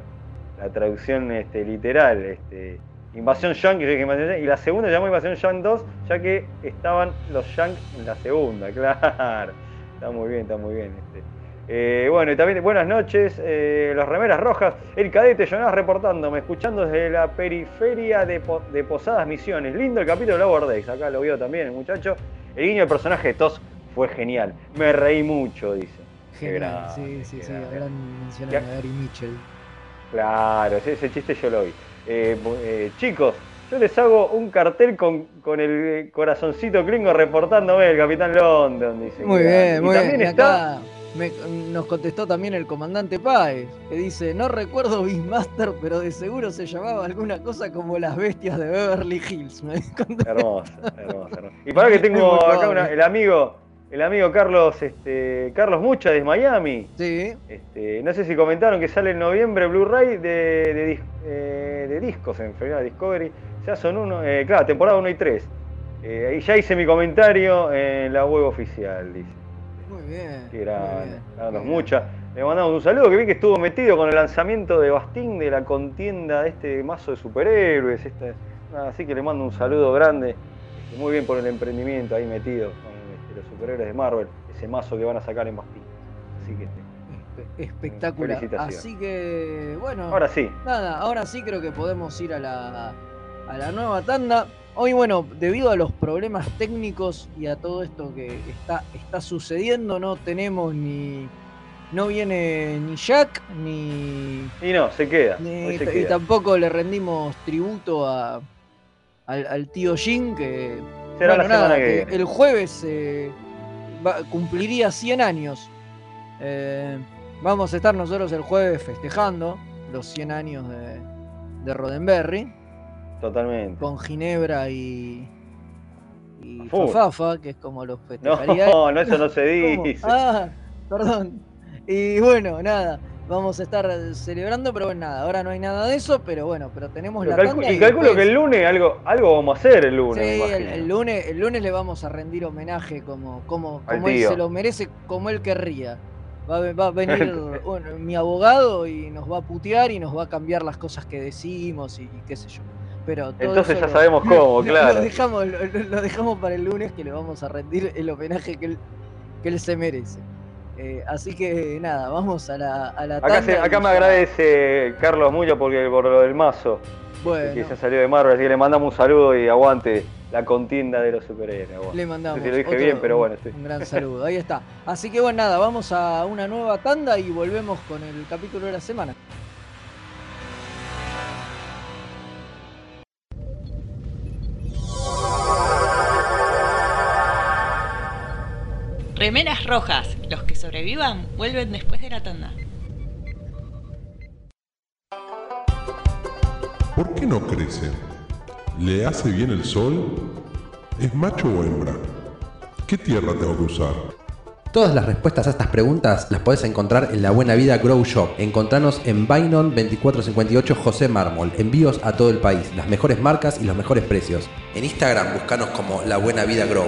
La traducción este, literal. Este, Invasión Yang y la segunda se llamó Invasión Yang 2, ya que estaban los Yang en la segunda, claro. Está muy bien, está muy bien. Este. Eh, bueno, y también buenas noches, los remeras rojas, el cadete Jonas reportándome, escuchando desde la periferia de, Posadas Misiones. Lindo el capítulo de Lower Decks, acá lo vio también el muchacho. El guiño del personaje de Tos fue genial. Me reí mucho, dice. Genial, sí, sí, sí. Gran mención a Gary Mitchell. Claro, ese, chiste yo lo vi. Eh, eh, chicos, yo les hago un cartel con, con el corazoncito Klingo reportándome el Capitán London, dice. Muy bien, muy bien. Está nos contestó también el comandante Páez, que dice, no recuerdo Beastmaster, pero de seguro se llamaba alguna cosa como las bestias de Beverly Hills. hermoso, hermoso, Y para que tengo acá el amigo, el amigo Carlos, este, Carlos Mucha de Miami. Sí. Este, no sé si comentaron que sale en noviembre Blu-ray de, de, eh, discos en febrero Discovery. Ya son uno, eh, claro, temporada 1 y 3. Eh, ya hice mi comentario en la web oficial, dice. Bien. Que era mucha. Le mandamos un saludo, que vi que estuvo metido con el lanzamiento de Bastín de la contienda de este mazo de superhéroes. Este, así que le mando un saludo grande. Este, muy bien por el emprendimiento ahí metido con este, los superhéroes de Marvel, ese mazo que van a sacar en Bastín. Así que espectacular. Así que, bueno. Ahora sí. Nada, ahora sí creo que podemos ir a la, a la nueva tanda. Hoy, bueno, debido a los problemas técnicos y a todo esto que está, está sucediendo, no tenemos ni. No viene ni Jack ni. Y no, se queda. Y tampoco le rendimos tributo a, al, tío Jin, que. Será la semana que, el jueves eh, cumpliría 100 años. Eh, vamos a estar nosotros el jueves festejando los 100 años de, de Roddenberry. Totalmente. Con Ginebra y. Y Fafa, que es como los festejarían. No, no, eso no se dice. Ah, perdón. Y bueno, nada vamos a estar celebrando, pero bueno, nada, ahora no hay nada de eso, pero bueno, pero tenemos la Y, calculo que el lunes algo, algo vamos a hacer el lunes. Sí, el, lunes, el lunes le vamos a rendir homenaje como, como, como él se lo merece, como él querría. Va, a venir mi abogado y nos va a putear y nos va a cambiar las cosas que decimos y, qué sé yo. Pero Entonces ya sabemos cómo, claro. Lo dejamos, lo, dejamos para el lunes que le vamos a rendir el homenaje que él, que él se merece. Eh, así que nada, vamos a la, a la Acá, acá me agradece Carlos mucho porque por lo del mazo. Bueno. Que se salió de Marvel, así que le mandamos un saludo y aguante la contienda de los superhéroes. Le mandamos. lo dije bien, pero bueno. Un gran saludo, ahí está. Así que bueno, nada, vamos a una nueva tanda y volvemos con el capítulo de la semana. Remeras rojas. Los que sobrevivan vuelven después de la tanda. ¿Por qué no crece? ¿Le hace bien el sol? ¿Es macho o hembra? ¿Qué tierra tengo que usar? Todas las respuestas a estas preguntas las puedes encontrar en La Buena Vida Grow Shop. Encontranos en Bainon 2458 José Mármol. Envíos a todo el país, las mejores marcas y los mejores precios. En Instagram buscanos como La Buena Vida Grow.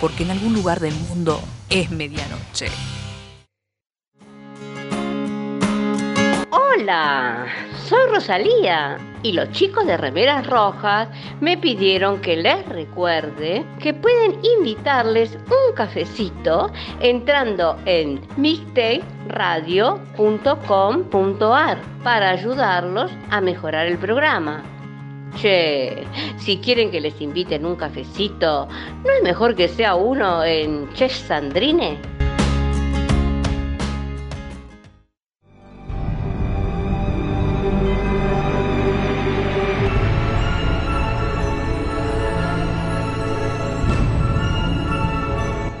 porque en algún lugar del mundo es medianoche. Hola, soy Rosalía y los chicos de Remeras Rojas me pidieron que les recuerde que pueden invitarles un cafecito entrando en mixtaperadio.com.ar para ayudarlos a mejorar el programa. Che, si quieren que les inviten un cafecito, ¿no es mejor que sea uno en Che Sandrine?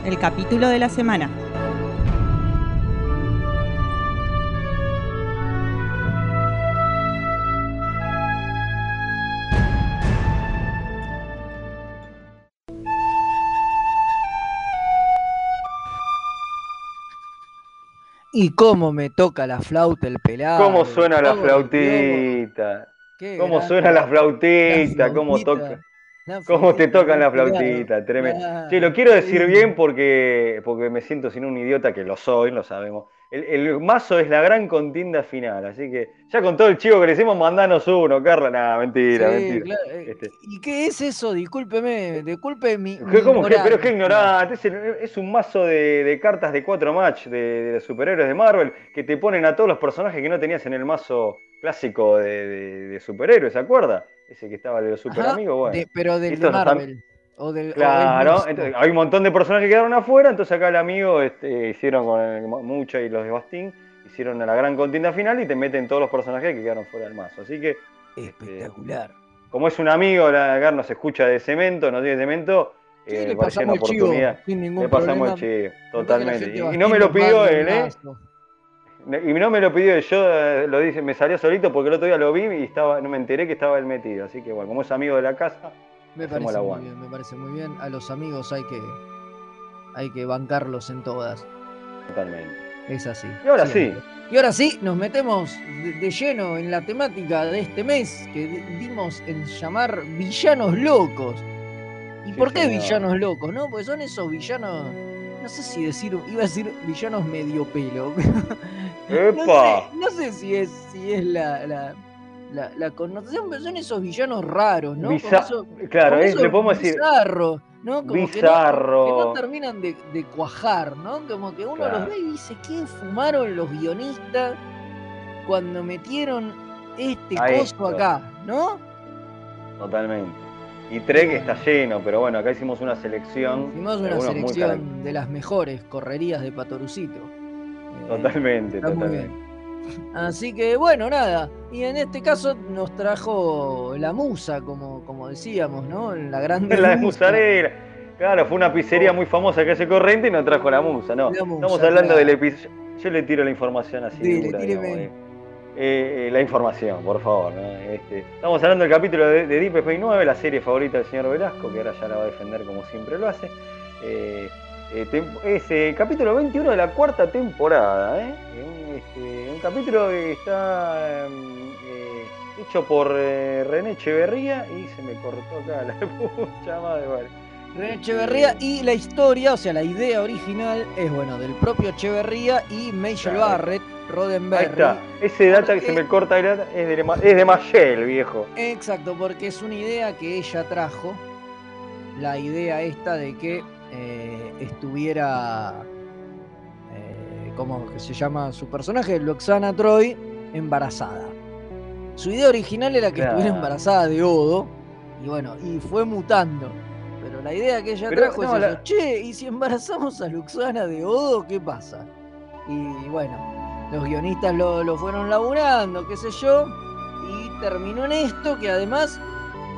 El capítulo de la semana. Y cómo me toca la flauta el pelado. ¿Cómo suena la flautita? ¿Cómo suena la flautita? ¿Cómo toca? ¿Cómo te tocan la flautita? Tremendo. Sí, lo quiero decir bien porque, porque me siento sin un idiota, que lo soy, lo sabemos. El, mazo es la gran contienda final, así que ya con todo el chivo que le hicimos, mandanos uno, Carla. Nada, mentira, mentira. Eh, este. ¿Y qué es eso? Discúlpeme, disculpe mi. ¿Cómo que? Pero es que ignorante. Es, un mazo de, cartas de cuatro match de, los superhéroes de Marvel que te ponen a todos los personajes que no tenías en el mazo clásico de, superhéroes, ¿se acuerda? Ese que estaba de los super amigos, bueno. pero del de Marvel claro, hay un montón de personajes que quedaron afuera, entonces acá el amigo este, hicieron con Mucha y los de Bastín, hicieron la gran contienda final y te meten todos los personajes que quedaron fuera del mazo. Así que. Este, Espectacular. como es un amigo, la nos escucha de cemento, no tiene cemento. Eh, le pasamos oportunidad. Chivo, sin ningún le pasamos el chivo, totalmente. Y, no me lo pidió él, ¿eh? Y no me lo pidió, yo eh, lo dije, me salió solito porque el otro día lo vi y estaba, no me enteré que estaba él metido. Así que bueno, como es amigo de la casa, me parece muy bien, me parece muy bien. A los amigos hay que, hay que bancarlos en todas. Totalmente. Es así. Y ahora sí. Y ahora sí, nos metemos de, lleno en la temática de este mes que dimos en llamar villanos locos. ¿Y por qué villanos locos? ¿No? Porque son esos villanos no sé si decir, iba a decir villanos medio pelo. no, sé, si es, si es la, la, la, connotación, pero son esos villanos raros, ¿no? claro, le podemos decir. Bizarro, ¿no? Como bizarro. Que no, terminan de, cuajar, ¿no? Como que uno los ve y dice, ¿qué fumaron los guionistas cuando metieron este coso acá, ¿no? Totalmente. Y Trek está lleno, pero bueno, acá hicimos una selección. Hicimos una selección de las mejores correrías de Patorucito. Eh, totalmente, totalmente. Así que bueno, nada. Y en este caso nos trajo la musa, como, como decíamos, ¿no? La grande. La de Musarela. Claro, fue una pizzería muy famosa que hace corriente y nos trajo la musa, ¿no? Estamos hablando del episodio. Yo le tiro la información así. Dile, eh. Eh, la información, por favor. Este, estamos hablando del capítulo de, Deep Space 9, la serie favorita del señor Velasco, que ahora ya la va a defender como siempre lo hace. Eh, eh es el capítulo 21 de la cuarta temporada. Un, este, un, capítulo que está em, hecho por René Echeverría y se me cortó acá la pucha madre. René Echeverría y la historia, o sea, la idea original es bueno del propio Echeverría y Major Barrett Roddenberry. Ahí está. Ese data que se me corta es de, es de Machel, viejo. Exacto, porque es una idea que ella trajo. La idea esta de que eh, estuviera. Eh, ¿Cómo se llama su personaje? Loxana Troy, embarazada. Su idea original era que estuviera embarazada de Odo. Y bueno, y fue mutando. Pero la idea que ella trajo es che, ¿y si embarazamos a Luxana de Odo, qué pasa? Y bueno, los guionistas lo, fueron laburando, qué sé yo, y terminó en esto que además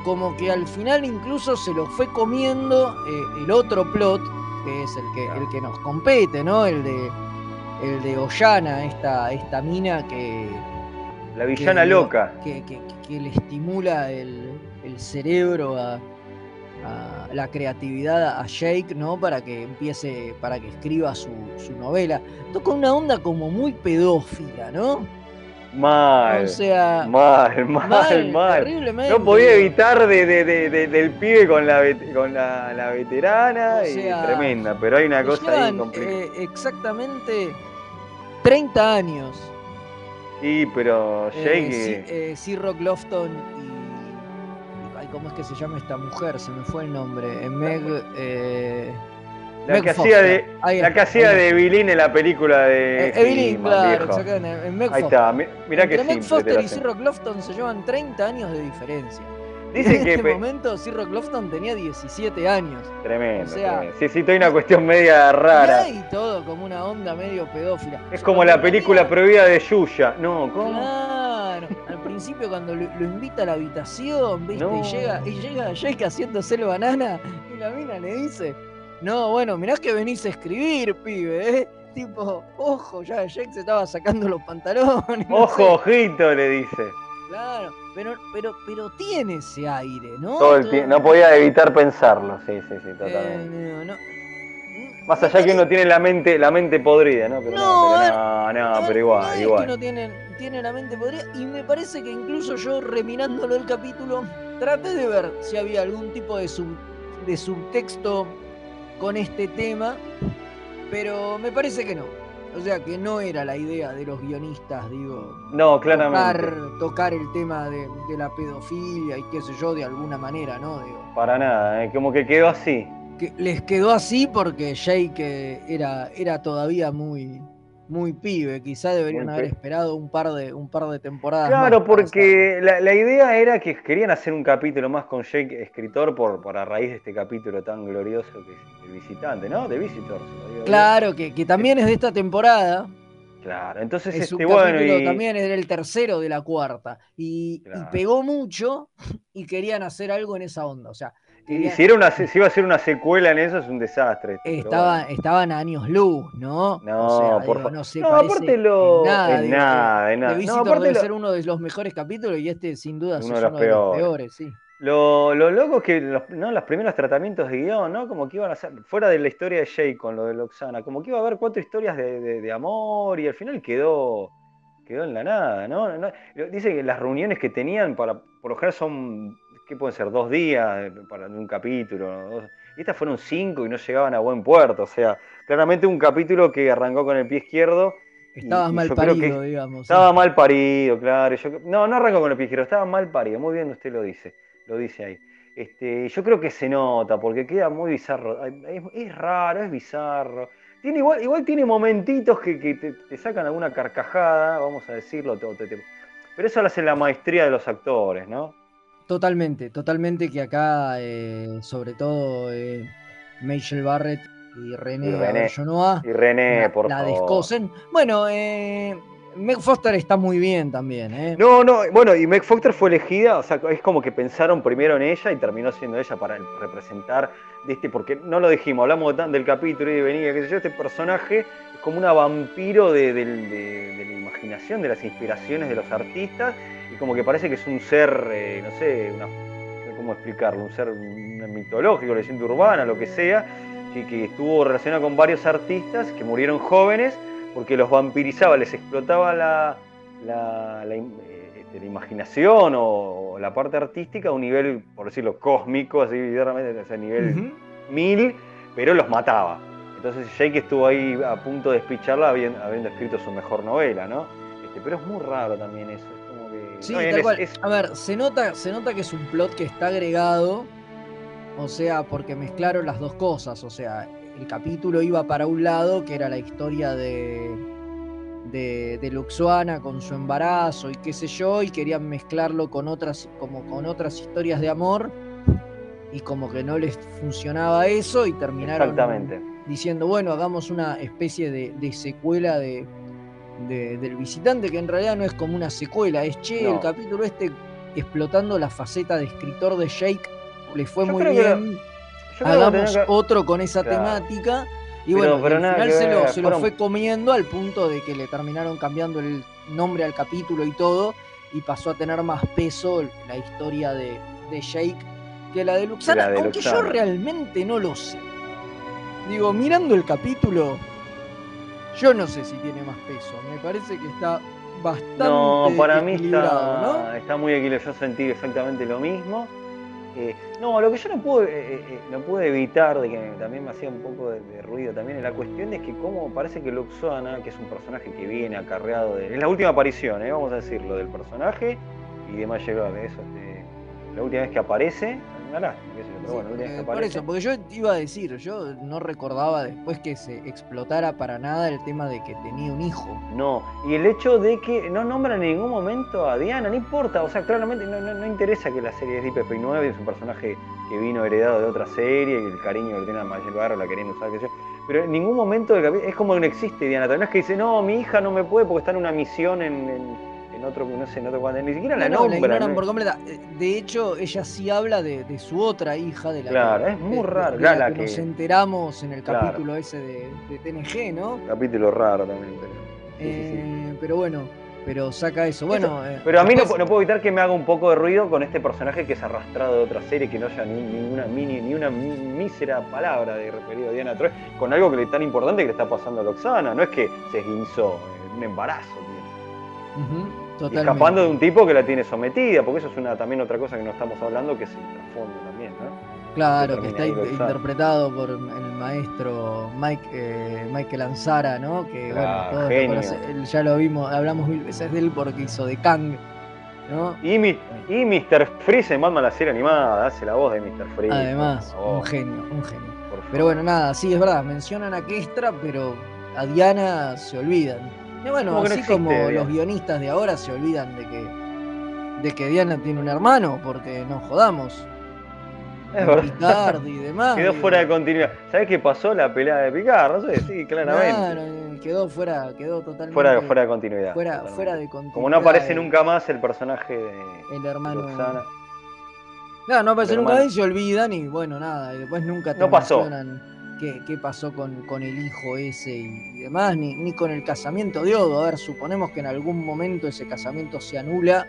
como que al final incluso se lo fue comiendo eh, el otro plot, que es el que, el que nos compete, ¿no? El de, el de Ollana, esta, esta mina que... La villana loca. Que, le estimula el, el cerebro a, la creatividad a Jake, ¿no? Para que empiece, para que escriba su, novela. Toca una onda como muy pedófila, ¿no? Mal. O sea. Mal, mal, mal. No podía evitar de, del pibe con la, con la, veterana y tremenda, pero hay una cosa ahí complicada. Eh, exactamente 30 años. Sí, pero eh, Jake. Eh, sí, Rock Lofton ¿cómo es que se llama esta mujer? Se me fue el nombre. Eh, Meg. La, que hacía de, la que hacía de Evelyn en la película de. Eh, Evelyn, claro, exactamente. Meg Ahí está, mirá que Meg Foster y Cyril Lofton se llevan 30 años de diferencia. Dicen en este momento Cyril Lofton tenía 17 años. Tremendo. O sea, Sí, sí, hay una cuestión media rara. Y todo como una onda medio pedófila. Es como la película prohibida de Yuya. No, ¿cómo? Claro. Al principio cuando lo, invita a la habitación, ¿viste? Y llega, y llega Jake haciéndose el banana y la mina le dice, no, bueno, mirá que venís a escribir, pibe, ¿eh? Tipo, ojo, ya Jake se estaba sacando los pantalones. Ojo, ojito, le dice. Claro, pero, pero, pero tiene ese aire, ¿no? Todo el No podía evitar pensarlo, sí, sí, sí, totalmente. Eh, Más allá que uno tiene la mente, la mente podrida, ¿no? Pero no, no, pero, igual, igual. que uno tiene, tiene la mente podrida y me parece que incluso yo reminándolo el capítulo, traté de ver si había algún tipo de, de subtexto con este tema, pero me parece que no. O sea que no era la idea de los guionistas, digo. No, claramente. Tocar, tocar el tema de, la pedofilia y qué sé yo, de alguna manera, ¿no? Digo. Para nada, ¿eh? como que quedó así. Que les quedó así porque Jake era, era todavía muy, muy pibe. Quizá deberían haber esperado un par de, un par de temporadas. Claro, porque la, idea era que querían hacer un capítulo más con Jake, escritor, por, por a raíz de este capítulo tan glorioso que es el visitante, ¿no? De Visitors. Claro, que, también es de esta temporada. Claro, entonces es este, bueno. Y... También era el tercero de la cuarta. Y, pegó mucho y querían hacer algo en esa onda. O sea, Y si, era una, si iba a ser una secuela en eso, es un desastre. Estaba, Estaban años luz, ¿no? No, por favor. No, se no aparte lo. nada, en nada, en nada. No, aparte debe ser uno de los mejores capítulos y este, sin duda, uno, es uno de los peores, sí. Lo, lo loco es que los, ¿no? los primeros tratamientos de guion, ¿no? Como que iban a ser, fuera de la historia de Jake con lo de Loxana, como que iba a haber cuatro historias de, de, amor y al final quedó, quedó en la nada, ¿no? Dice que las reuniones que tenían, para, por lo general son, ¿qué pueden ser? Dos días para un capítulo, y estas fueron cinco y no llegaban a buen puerto, o sea, claramente un capítulo que arrancó con el pie izquierdo. Estaba mal parido, digamos. Estaba mal parido, claro. no, no arrancó con el pie izquierdo, estaba mal parido, muy bien usted lo dice lo dice ahí. Este, yo creo que se nota, porque queda muy bizarro. Es, raro, es bizarro. Tiene igual, igual tiene momentitos que, te, sacan alguna carcajada, vamos a decirlo, pero eso lo hace la maestría de los actores, ¿no? Totalmente, totalmente que acá, eh, sobre todo, eh, Michelle Barrett y René, y René, la, por la descosen. Bueno, eh, Meg Foster está muy bien también, ¿eh? No, no, bueno, y Meg Foster fue elegida, o sea, es como que pensaron primero en ella y terminó siendo ella para representar, este, porque no lo dijimos, hablamos del capítulo y de venía, qué sé yo, este personaje es como una vampiro de, la imaginación, de las inspiraciones de los artistas, y como que parece que es un ser, eh, no sé, una, cómo explicarlo, un ser mitológico, leyenda urbana, lo que sea, que, que estuvo relacionado con varios artistas que murieron jóvenes porque los vampirizaba, les explotaba la, la, este, imaginación o, la parte artística a un nivel, por decirlo, cósmico, así literalmente, a nivel mil, pero los mataba. Entonces Jake estuvo ahí a punto de despicharla habiendo, escrito su mejor novela, ¿no? Este, pero es muy raro también eso. Sí, tal cual. A ver, se nota, se nota que es un plot que está agregado, o sea, porque mezclaron las dos cosas, o sea, el capítulo iba para un lado, que era la historia de, de, Luxuana con su embarazo y qué sé yo, y querían mezclarlo con otras, como con otras historias de amor, y como que no les funcionaba eso, y terminaron diciendo, bueno, hagamos una especie de, secuela de, del visitante, que en realidad no es como una secuela, es che, el capítulo este explotando la faceta de escritor de Jake, le fue muy bien hagamos otro con esa temática. Y bueno, al final se, lo, fue comiendo al punto de que le terminaron cambiando el nombre al capítulo y todo, y pasó a tener más peso la historia de, de Jake que la de Luxana, aunque yo realmente no lo sé. Digo, mirando el capítulo, yo no sé si tiene más peso. Me parece que está bastante. No, para mí está, está muy equilibrado. Yo sentí exactamente lo mismo. Eh, no, lo que yo no pude, eh, eh, no pude evitar, de que también me hacía un poco de, ruido también, la cuestión es que como parece que Luxana, que es un personaje que viene acarreado de... Es la última aparición, vamos a decirlo, del personaje y de de eso, este, la última vez que aparece, por eso, porque yo iba a decir, yo no recordaba después que se explotara para nada el tema de que tenía un hijo. No, y el hecho de que no nombra en ningún momento a Diana, no importa, o sea, claramente no, no, interesa que la serie es de IPP9, es un personaje que vino heredado de otra serie, y el cariño que tiene a Mayel Barro la querían usar, que yo. Pero en ningún momento es como que no existe Diana, también es que dice, no, mi hija no me puede porque está en una misión en en otro, no sé, en otro cuando ni siquiera la nombra. por completa. Eh, de hecho, ella sí habla de, su otra hija, de la Claro, es muy raro. la que, nos enteramos en el capítulo ese de, TNG, ¿no? Capítulo raro también, pero. Eh, pero bueno, pero saca eso. Bueno, eh, pero a mí no, puedo evitar que me haga un poco de ruido con este personaje que es arrastrado de otra serie, que no haya ni, ninguna mini, ni una mísera palabra de referido a Diana Troy, con algo que le tan importante que le está pasando a Loxana. No es que se esguinzó, un embarazo. Escapando de un tipo que la tiene sometida, porque eso es una también otra cosa que no estamos hablando, que es el trasfondo también, ¿no? Claro, que, está interpretado por el maestro Mike, eh, Michael ¿no? Que bueno, todos ya lo vimos, hablamos mil veces de él porque hizo de Kang, ¿no? Y, mi, y Mr. Freeze en Batman la serie animada, hace la voz de Mr. Freeze. Además, un genio, un genio. Pero bueno, nada, sí, es verdad, mencionan a Kestra, pero a Diana se olvidan bueno, así como los guionistas de ahora se olvidan de que, de que Diana tiene un hermano, porque no jodamos. Es verdad. y demás. Quedó fuera de continuidad. ¿Sabes qué pasó la pelea de Picard? No sé, sí, claramente. Claro, quedó fuera, quedó totalmente. Fuera, fuera de continuidad. Fuera, fuera de continuidad. Como no aparece nunca más el personaje de el hermano. No, no aparece nunca y se olvidan y bueno, nada, y después nunca te no pasó. Qué, pasó con, con, el hijo ese y demás, ni, ni con el casamiento de Odo. A ver, suponemos que en algún momento ese casamiento se anula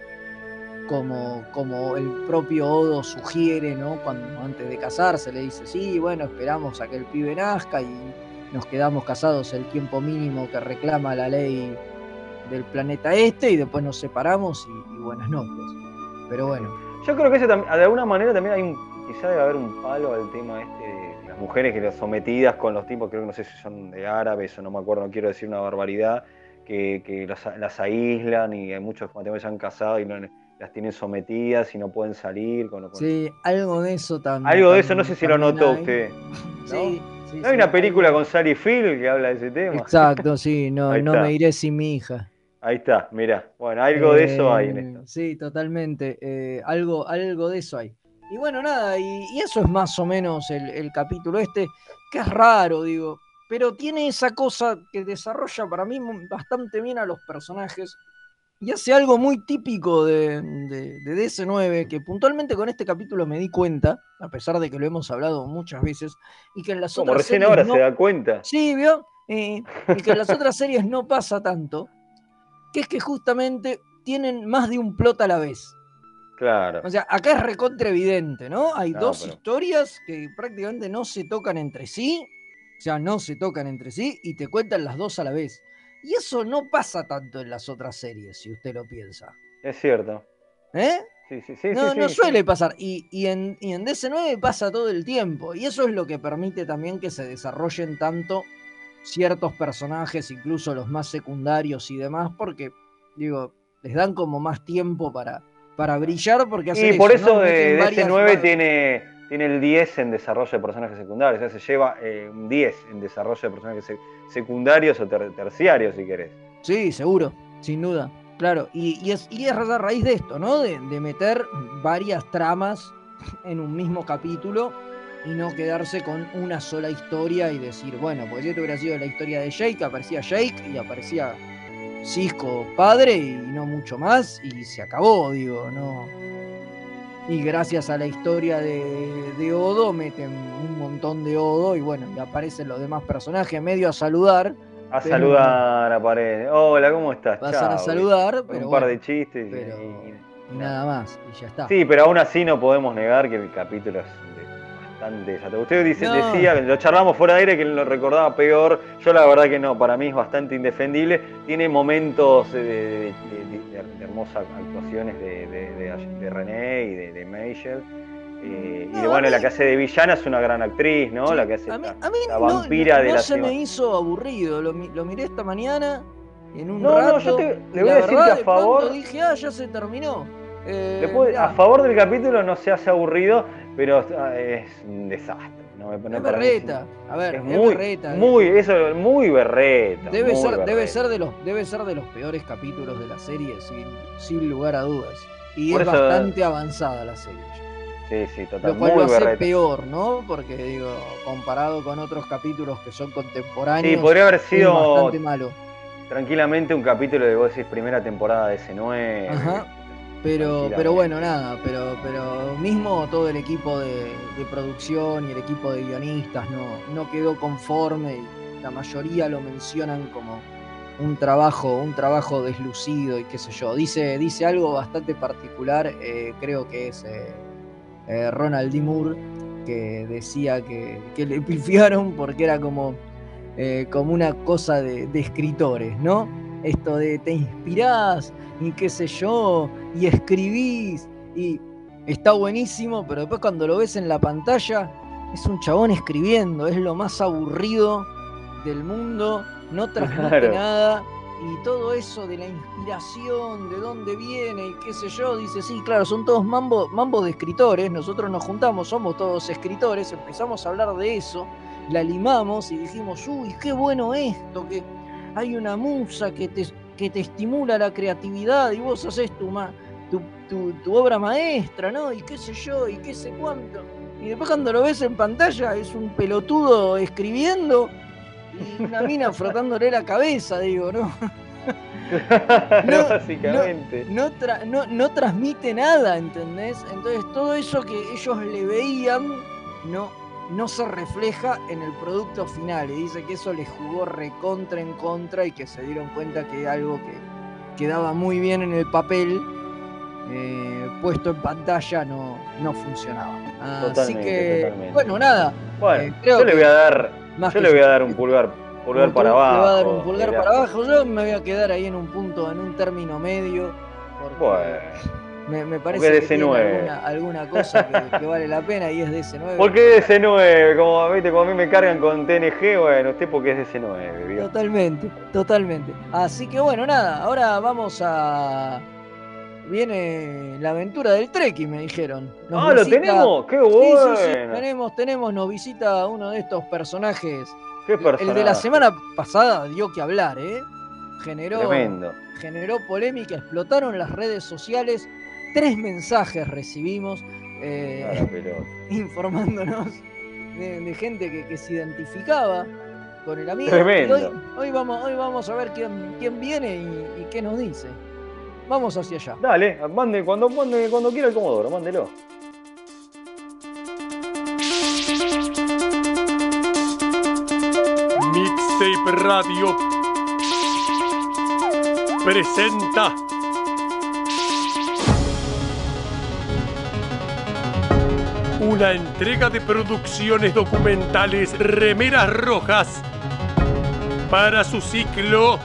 como, como el propio Odo sugiere, ¿no? Cuando antes de casarse le dice, sí, bueno, esperamos a que el pibe nazca y nos quedamos casados el tiempo mínimo que reclama la ley del planeta este y después nos separamos y, buenas noches. Pero bueno. Yo creo que ese de alguna manera también hay un, quizá debe haber un palo al tema este mujeres que las sometidas con los tipos, creo que no sé si son de árabes o no me acuerdo, no quiero decir una barbaridad, que, las, aíslan y hay muchos matrimonios se han casado y no, las tienen sometidas y no pueden salir. Con, Sí, algo de eso también. Algo de eso, no sé si lo notó usted. Sí, sí, ¿No hay una película con Sally Phil que habla de ese tema? Exacto, sí, no, no me iré sin mi hija. Ahí está, mira. Bueno, algo de eso hay en esto. Sí, totalmente. Eh, algo, algo de eso hay. Y bueno, nada, y, eso es más o menos el, el, capítulo este, que es raro, digo, pero tiene esa cosa que desarrolla para mí bastante bien a los personajes y hace algo muy típico de, de, DS9, que puntualmente con este capítulo me di cuenta, a pesar de que lo hemos hablado muchas veces, y que en las Como otras recién ahora se da cuenta. Sí, ¿vio? Eh, y que en las otras series no pasa tanto, que es que justamente tienen más de un plot a la vez. Claro. O sea, acá es recontra evidente, ¿no? Hay dos historias que prácticamente no se tocan entre sí, o sea, no se tocan entre sí y te cuentan las dos a la vez. Y eso no pasa tanto en las otras series, si usted lo piensa. Es cierto. ¿Eh? Sí, sí, sí. No, no suele pasar. Y, y, en, y en DC9 pasa todo el tiempo. Y eso es lo que permite también que se desarrollen tanto ciertos personajes, incluso los más secundarios y demás, porque, digo, les dan como más tiempo para, para brillar. Porque y por eso, de, DC9 tiene tiene el 10 en desarrollo de personajes secundarios, o sea, se lleva eh, un 10 en desarrollo de personajes secundarios o terciarios, si querés. Sí, seguro, sin duda. Claro, y, es, y es a raíz de esto, ¿no? De, meter varias tramas en un mismo capítulo y no quedarse con una sola historia y decir, bueno, pues si esto hubiera sido la historia de Jake, aparecía Jake y aparecía Cisco padre y no mucho más y se acabó, digo, no y gracias a la historia de, Odo meten un montón de Odo y bueno, y aparecen los demás personajes medio a saludar. A saludar a Paredes. Hola, ¿cómo estás? Pasan a saludar, pero un par de chistes y, nada más, y ya está. Sí, pero aún así no podemos negar que el capítulo es bastante Usted dice, decía, lo charlamos fuera de aire que lo recordaba peor. Yo la verdad que no, para mí es bastante indefendible. Tiene momentos de, hermosas actuaciones de, René y de, Michelle. Eh, y bueno, la que hace de villana es una gran actriz, ¿no? la que hace a mí, la vampira de la se me hizo aburrido, lo, miré esta mañana en un no, rato. No, yo te, le voy a decir que a favor. dije, ah, ya se terminó. Eh, a favor del capítulo no se hace aburrido, pero ah, es un desastre. No, es berreta. A ver, es, muy, berreta. Muy, eso, muy berreta. Debe, ser, Debe, ser de los, debe ser de los peores capítulos de la serie, sin, sin lugar a dudas. Y es bastante avanzada la serie. Sí, sí, totalmente. Lo cual lo hace peor, ¿no? Porque, digo, comparado con otros capítulos que son contemporáneos. Sí, podría haber sido. bastante malo. Tranquilamente un capítulo de vos decís primera temporada de ese 9 Ajá. Pero, pero bueno, nada, pero, pero mismo todo el equipo de, producción y el equipo de guionistas no, no quedó conforme y la mayoría lo mencionan como un trabajo, un trabajo deslucido y qué sé yo. Dice, dice algo bastante particular, eh, creo que es eh, eh, Ronald D. Moore, que decía que, que le pifiaron porque era como, como una cosa de, de escritores, ¿no? Esto de te inspirás y qué sé yo, y escribís, y está buenísimo, pero después cuando lo ves en la pantalla, es un chabón escribiendo, es lo más aburrido del mundo, no transmite nada, y todo eso de la inspiración, de dónde viene, y qué sé yo, dice, sí, claro, son todos mambo, mambo de escritores, nosotros nos juntamos, somos todos escritores, empezamos a hablar de eso, la limamos y dijimos, uy, qué bueno esto, que hay una musa que te que te estimula la creatividad y vos haces tu, tu, tu, obra maestra, ¿no? Y qué sé yo, y qué sé cuánto. Y después cuando lo ves en pantalla es un pelotudo escribiendo y una mina frotándole la cabeza, digo, ¿no? no, Básicamente. No, no, transmite nada, ¿entendés? Entonces todo eso que ellos le veían no, no se refleja en el producto final. Y dice que eso les jugó recontra en contra y que se dieron cuenta que algo que quedaba muy bien en el papel, eh, puesto en pantalla, no, no funcionaba. Así que, bueno, nada. Bueno, eh, yo le voy a dar, yo le voy a dar un pulgar pulgar para abajo. Le va a dar un pulgar para abajo. Yo me voy a quedar ahí en un punto, en un término medio. Bueno. Me, parece que tiene alguna, cosa que, vale la pena y es de ese 9 ¿Por qué de ese 9? Como, ¿viste? Como a mí me cargan con TNG, bueno, usted porque es de ese 9. Totalmente, totalmente. Así que bueno, nada, ahora vamos a. Viene la aventura del trekking, me dijeron. ah, lo tenemos, qué bueno. Sí, sí, sí. Tenemos, tenemos, nos visita uno de estos personajes el de la semana pasada dio que hablar, ¿eh? Generó, generó polémica, explotaron las redes sociales. Tres mensajes recibimos eh, informándonos de, gente que, se identificaba con el amigo. Hoy, vamos, hoy vamos a ver quién, quién viene y, qué nos dice. Vamos hacia allá. Dale, mande cuando, mande, cuando quiera el Comodoro, mándelo. Tape Radio presenta una entrega de producciones documentales Remeras Rojas para su ciclo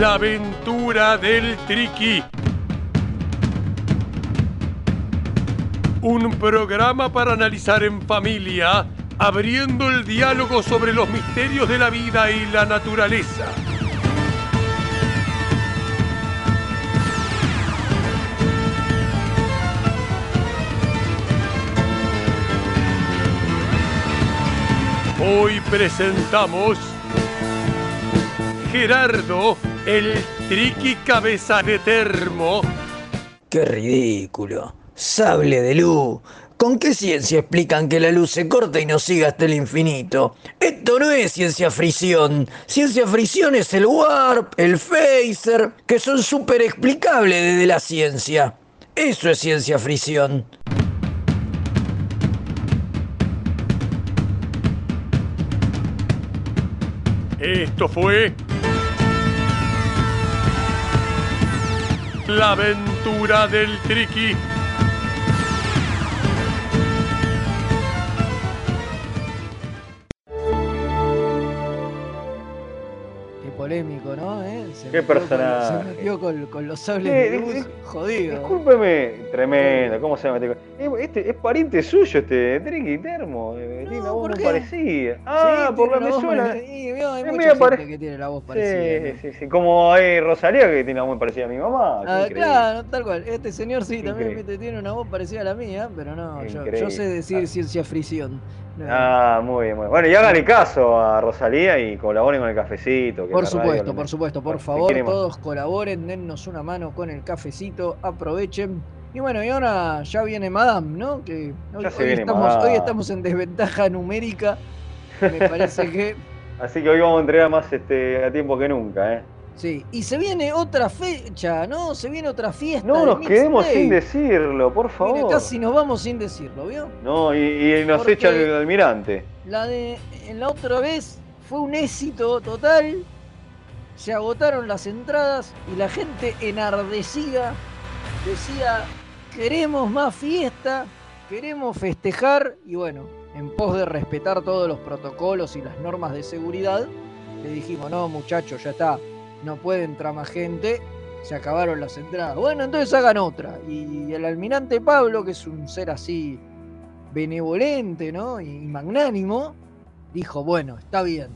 La aventura del Triqui. Un programa para analizar en familia abriendo el diálogo sobre los misterios de la vida y la naturaleza. Hoy presentamos Gerardo, el triqui cabeza de termo. ¡Qué ridículo! Sable de luz, ¿Con qué ciencia explican que la luz se corta y no siga hasta el infinito? Esto no es ciencia fricción. Ciencia fricción es el warp, el phaser, que son súper explicables desde la ciencia. Eso es ciencia fricción. Esto fue la aventura del Triqui. Polémico, ¿no? ¿Eh? Qué personaje. se metió con, los sables de luz, jodido. Discúlpeme, tremendo, ¿cómo se metió? Este, es pariente suyo, este Triqui Termo. Eh, tiene una voz muy parecida. Ah, por la mesura. Sí, hay mucha gente que tiene la voz parecida. Sí, sí, sí. Como Rosalía que tiene una voz muy parecida a mi mamá. Ah, claro, tal cual. Este señor sí, también tiene una voz parecida a la mía, pero no, yo, sé decir ciencia Ah, muy bien, muy bien. Bueno, y hagan caso a Rosalía y colaboren con el cafecito. por supuesto, por supuesto, por favor, todos colaboren, dennos una mano con el cafecito, aprovechen. Y bueno, y ahora ya viene Madame, ¿no? Que hoy, estamos, hoy estamos en desventaja numérica. Me parece que. Así que hoy vamos a entregar más este, a tiempo que nunca, ¿eh? Sí, y se viene otra fecha, ¿no? Se viene otra fiesta. No nos quedemos sin decirlo, por favor. casi nos vamos sin decirlo, ¿vio? No, y, nos echa el almirante. La de en la otra vez fue un éxito total. Se agotaron las entradas y la gente enardecida decía, queremos más fiesta, queremos festejar y bueno, en pos de respetar todos los protocolos y las normas de seguridad, le dijimos, no muchachos, ya está, no puede entrar más gente, se acabaron las entradas. Bueno, entonces hagan otra. Y el almirante Pablo, que es un ser así benevolente, ¿no? Y magnánimo, dijo, bueno, está bien.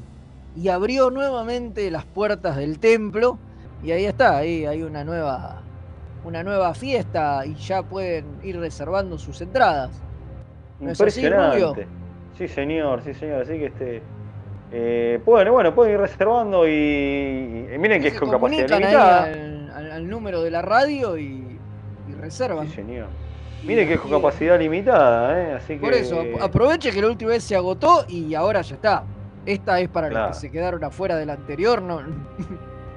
Y abrió nuevamente las puertas del templo y ahí está, ahí hay una nueva una nueva fiesta y ya pueden ir reservando sus entradas. ¿No Impresionante. sí, señor, sí, señor. Así que este eh, bueno, bueno, pueden ir reservando y, miren que es con capacidad limitada. Al, número de la radio y, reservan. Sí, señor. Miren que es con capacidad limitada, ¿eh? Así que... Por eso, aproveche que la última vez se agotó y ahora ya está. Esta es para los que se quedaron afuera de la anterior, no,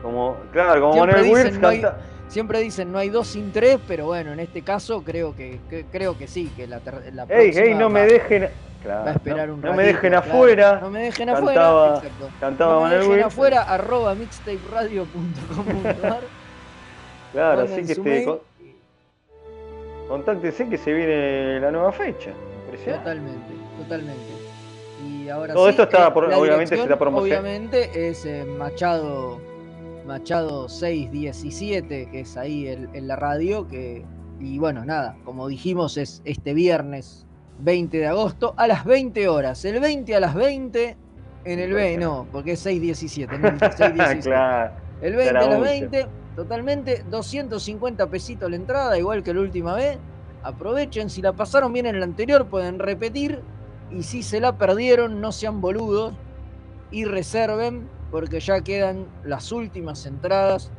Como, claro, como Manuel Wills canta. siempre dicen no hay dos sin tres, pero bueno, en este caso creo que, creo que sí, que la, la ey, ey, no me dejen. Va a esperar un no me dejen afuera. No me dejen cantaba, afuera. Cantaba no me Manuel dejen afuera, arroba mixtaperadio.com.ar Claro, así que este, contáctese que se viene la nueva fecha. Totalmente, totalmente. Y ahora Todo esto está, eh, obviamente, se está promocionando. Obviamente es eh, Machado, Machado 617, que es ahí en, la radio, que, y bueno, nada, como dijimos, es este viernes 20 de agosto a las 20 horas. El 20 a las 20 en el B, no, porque es 617. No, 617. claro, el 20 a las 20 Totalmente, 250 pesitos la entrada, igual que la última vez. Aprovechen, si la pasaron bien en la anterior, pueden repetir. Y si se la perdieron, no sean boludos y reserven, porque ya quedan las últimas entradas.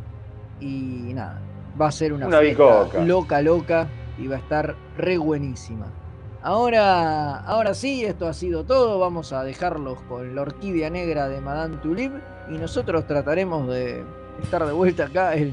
Y nada, va a ser una, una loca, loca y va a estar re buenísima. Ahora, ahora sí, esto ha sido todo. Vamos a dejarlos con la orquídea negra de Madame Tulip y nosotros trataremos de estar de vuelta acá el,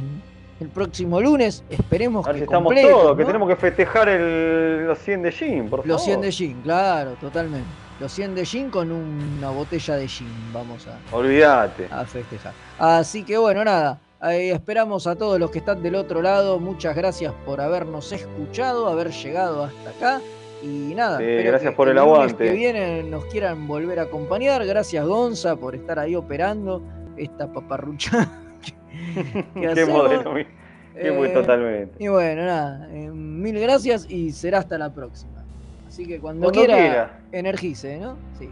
el próximo lunes. Esperemos que estamos todos, que tenemos que festejar el, los 100 de gin, por favor. Los 100 de gin, claro, totalmente. Los 100 de gin con una botella de gin, vamos a, Olvídate. a festejar. Así que bueno, nada. esperamos a todos los que están del otro lado. Muchas gracias por habernos escuchado, haber llegado hasta acá. Y nada, gracias por el, aguante. que viene nos quieran volver a acompañar. Gracias Gonza por estar ahí operando esta paparrucha. Qué modelo, qué muy eh, totalmente. Y bueno, nada, eh, mil gracias y será hasta la próxima. Así que cuando, quiera, energice, ¿no? Sí.